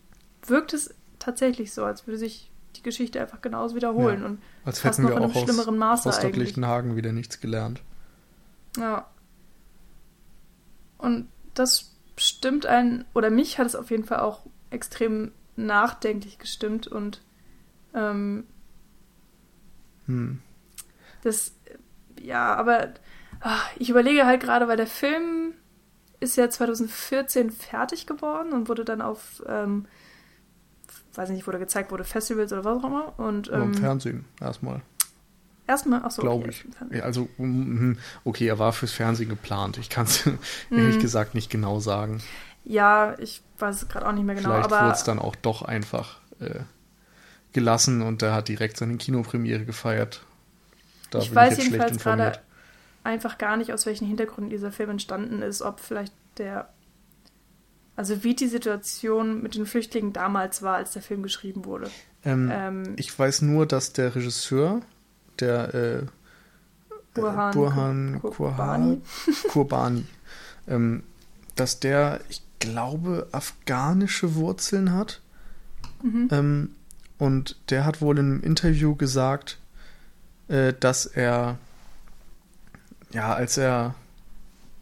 Speaker 2: wirkt es tatsächlich so, als würde sich die Geschichte einfach genauso wiederholen
Speaker 1: Ja.
Speaker 2: und
Speaker 1: Als hätten wir auch
Speaker 2: schlimmeren Maße
Speaker 1: aus
Speaker 2: eigentlich.
Speaker 1: Lichtenhagen wieder nichts gelernt.
Speaker 2: Ja. Und das stimmt einen, oder mich hat es auf jeden Fall auch extrem nachdenklich gestimmt und ähm,
Speaker 1: Hm.
Speaker 2: das, ja, aber ach, ich überlege halt gerade, weil der Film ist ja 2014 fertig geworden und wurde dann auf, ähm, weiß ich nicht, wurde gezeigt, wurde Festivals oder was auch immer. Und
Speaker 1: Aber im
Speaker 2: ähm,
Speaker 1: Fernsehen erstmal,
Speaker 2: erstmal, achso,
Speaker 1: glaube
Speaker 2: okay,
Speaker 1: ich. Ja, also, mhm, okay, er war fürs Fernsehen geplant. Ich kann es
Speaker 2: Mhm.
Speaker 1: ehrlich gesagt nicht genau sagen.
Speaker 2: Ja, ich weiß es gerade auch nicht mehr genau,
Speaker 1: Vielleicht wurde es dann auch doch einfach äh, gelassen und er hat direkt seine Kinopremiere gefeiert. Da
Speaker 2: ich weiß
Speaker 1: ich
Speaker 2: jedenfalls gerade einfach gar nicht, aus welchen Hintergründen dieser Film entstanden ist, ob vielleicht der, also wie die Situation mit den Flüchtlingen damals war, als der Film geschrieben wurde.
Speaker 1: Ähm,
Speaker 2: Ähm,
Speaker 1: ich weiß nur, dass der Regisseur, der äh,
Speaker 2: Burhan,
Speaker 1: Burhan
Speaker 2: Kur-
Speaker 1: Kurbani, Kurbani ähm, dass der, ich glaube, afghanische Wurzeln hat.
Speaker 2: Mhm.
Speaker 1: Ähm, und der hat wohl in einem Interview gesagt, äh, dass er, ja, als er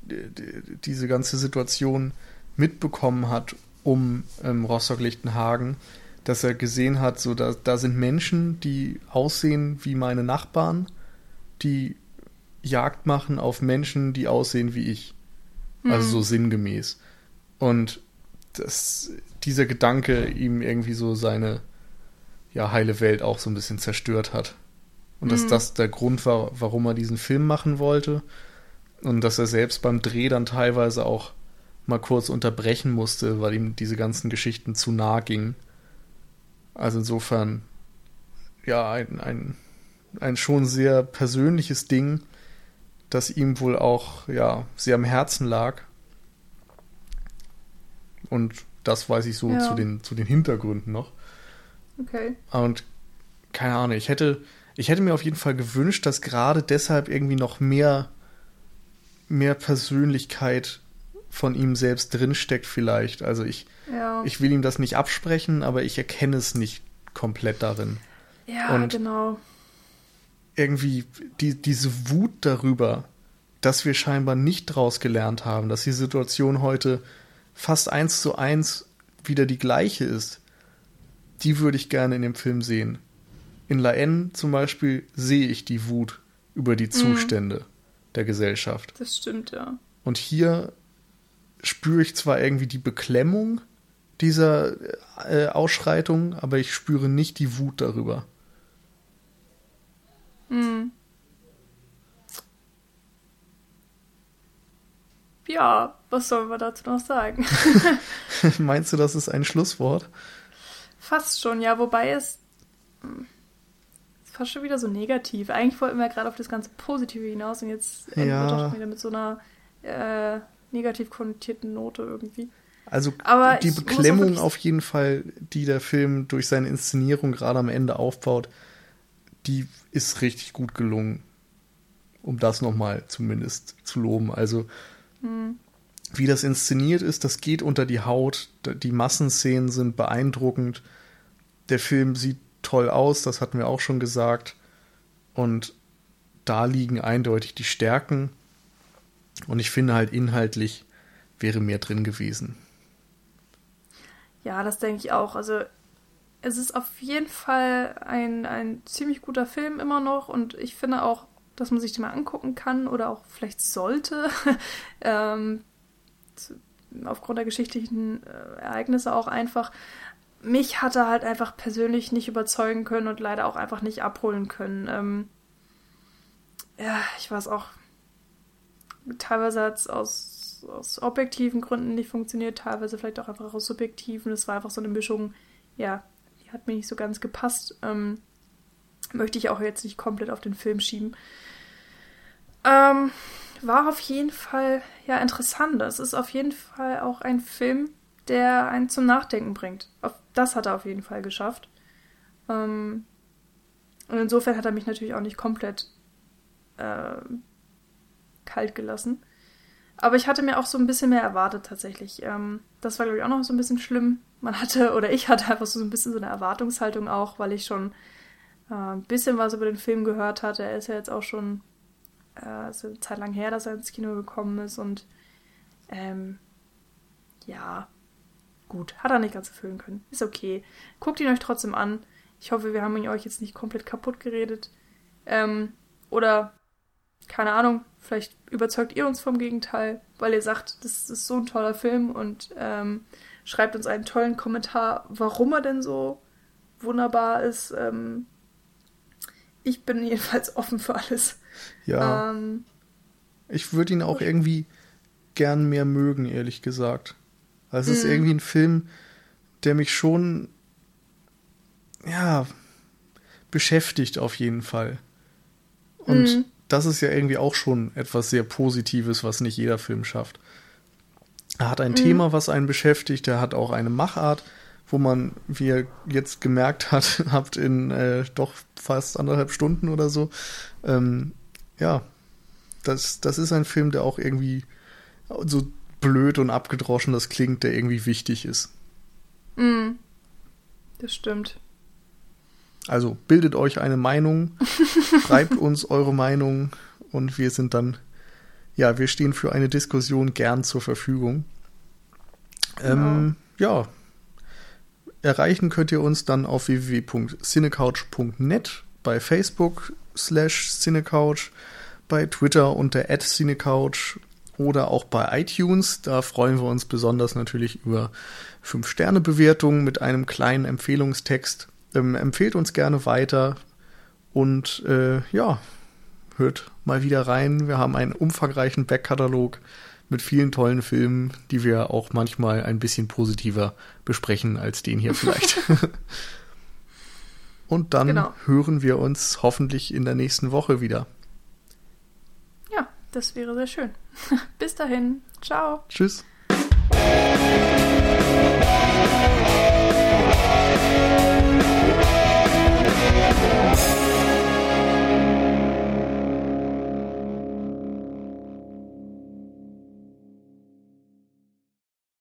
Speaker 1: die- die- diese ganze Situation mitbekommen hat um ähm, Rostock-Lichtenhagen, dass er gesehen hat, so da, da sind Menschen, die aussehen wie meine Nachbarn, die Jagd machen auf Menschen, die aussehen wie ich. Also
Speaker 2: Mhm.
Speaker 1: so sinngemäß. Und dass dieser Gedanke ihm irgendwie so seine ja, heile Welt auch so ein bisschen zerstört hat. Und dass
Speaker 2: Mhm.
Speaker 1: das der Grund war, warum er diesen Film machen wollte. Und dass er selbst beim Dreh dann teilweise auch mal kurz unterbrechen musste, weil ihm diese ganzen Geschichten zu nah gingen. Also insofern, ja, ein, ein, ein schon sehr persönliches Ding, das ihm wohl auch, ja, sehr am Herzen lag. Und das weiß ich so
Speaker 2: Ja.
Speaker 1: zu, den, zu den Hintergründen noch.
Speaker 2: Okay.
Speaker 1: Und keine Ahnung, ich hätte, ich hätte mir auf jeden Fall gewünscht, dass gerade deshalb irgendwie noch mehr, mehr Persönlichkeit von ihm selbst drinsteckt, vielleicht. Also ich,
Speaker 2: Ja.
Speaker 1: ich will ihm das nicht absprechen, aber ich erkenne es nicht komplett darin.
Speaker 2: ja,
Speaker 1: und-
Speaker 2: genau.
Speaker 1: Irgendwie die, diese Wut darüber, dass wir scheinbar nicht draus gelernt haben, dass die Situation heute fast eins zu eins wieder die gleiche ist, die würde ich gerne in dem Film sehen. In La N zum Beispiel sehe ich die Wut über die Zustände der Gesellschaft.
Speaker 2: Das stimmt, ja.
Speaker 1: Und hier spüre ich zwar irgendwie die Beklemmung dieser äh, Ausschreitung, aber ich spüre nicht die Wut darüber.
Speaker 2: Hm. Ja, was sollen wir dazu noch sagen?
Speaker 1: Meinst du, das ist ein Schlusswort?
Speaker 2: Fast schon, ja, wobei es hm, ist fast schon wieder so negativ. Eigentlich wollten wir gerade auf das ganze Positive hinaus und jetzt enden
Speaker 1: Ja.
Speaker 2: wir doch schon wieder mit so einer äh, negativ konnotierten Note irgendwie.
Speaker 1: Also
Speaker 2: Aber
Speaker 1: die Beklemmung auf jeden Fall, die der Film durch seine Inszenierung gerade am Ende aufbaut, die ist richtig gut gelungen. Um das nochmal zumindest zu loben. Also
Speaker 2: Hm.
Speaker 1: wie das inszeniert ist, das geht unter die Haut. Die Massenszenen sind beeindruckend. Der Film sieht toll aus, das hatten wir auch schon gesagt. Und da liegen eindeutig die Stärken. Und ich finde halt inhaltlich wäre mehr drin gewesen.
Speaker 2: Ja, das denke ich auch. Also es ist auf jeden Fall ein, ein ziemlich guter Film immer noch und ich finde auch, dass man sich den mal angucken kann oder auch vielleicht sollte. ähm, aufgrund der geschichtlichen äh, Ereignisse auch einfach. Mich hat er halt einfach persönlich nicht überzeugen können und leider auch einfach nicht abholen können. Ähm, ja, ich weiß auch. Teilweise hat es aus, aus objektiven Gründen nicht funktioniert, teilweise vielleicht auch einfach aus subjektiven. Es war einfach so eine Mischung, ja, die hat mir nicht so ganz gepasst. Ähm, möchte ich auch jetzt nicht komplett auf den Film schieben. Ähm, war auf jeden Fall ja interessant. Es ist auf jeden Fall auch ein Film, der einen zum Nachdenken bringt. Das hat er auf jeden Fall geschafft. Ähm, und insofern hat er mich natürlich auch nicht komplett äh, kalt gelassen. Aber ich hatte mir auch so ein bisschen mehr erwartet tatsächlich. Ähm, das war, glaube ich, auch noch so ein bisschen schlimm. Man hatte, oder ich hatte einfach so ein bisschen so eine Erwartungshaltung auch, weil ich schon äh, ein bisschen was über den Film gehört hatte. Er ist ja jetzt auch schon äh, ist eine Zeit lang her, dass er ins Kino gekommen ist und ähm, ja, gut, hat er nicht ganz erfüllen können. Ist okay. Guckt ihn euch trotzdem an. Ich hoffe, wir haben ihn euch jetzt nicht komplett kaputt geredet. Ähm, oder, keine Ahnung, vielleicht überzeugt ihr uns vom Gegenteil, weil ihr sagt, das ist so ein toller Film und ähm, schreibt uns einen tollen Kommentar, warum er denn so wunderbar ist. Ähm, ich bin jedenfalls offen für alles.
Speaker 1: Ja. Ähm, ich würde ihn auch irgendwie gern mehr mögen, ehrlich gesagt. Also es ist mhm. irgendwie ein Film, der mich schon, ja, beschäftigt auf jeden Fall. Und mhm. Das ist ja irgendwie auch schon etwas sehr Positives, was nicht jeder Film schafft. Er hat ein mhm. Thema, was einen beschäftigt, er hat auch eine Machart, wo man, wie ihr jetzt gemerkt hat, habt in äh, doch fast anderthalb Stunden oder so, ähm, ja, das, das ist ein Film, der auch irgendwie so blöd und abgedroschen das klingt, der irgendwie wichtig ist.
Speaker 2: Mm, das stimmt.
Speaker 1: Also bildet euch eine Meinung, schreibt uns eure Meinung und wir sind dann, ja, wir stehen für eine Diskussion gern zur Verfügung. Genau. Ähm, ja, erreichen könnt ihr uns dann auf www.cinecouch.net, bei Facebook slash Cinecouch, bei Twitter unter @cinecouch oder auch bei iTunes. Da freuen wir uns besonders natürlich über 5-Sterne-Bewertungen mit einem kleinen Empfehlungstext. Ähm, empfehlt uns gerne weiter und äh, ja, hört mal wieder rein. Wir haben einen umfangreichen Backkatalog mit vielen tollen Filmen, die wir auch manchmal ein bisschen positiver besprechen als den hier vielleicht. und dann genau. hören wir uns hoffentlich in der nächsten Woche wieder.
Speaker 2: Ja, das wäre sehr schön. Bis dahin. Ciao.
Speaker 1: Tschüss.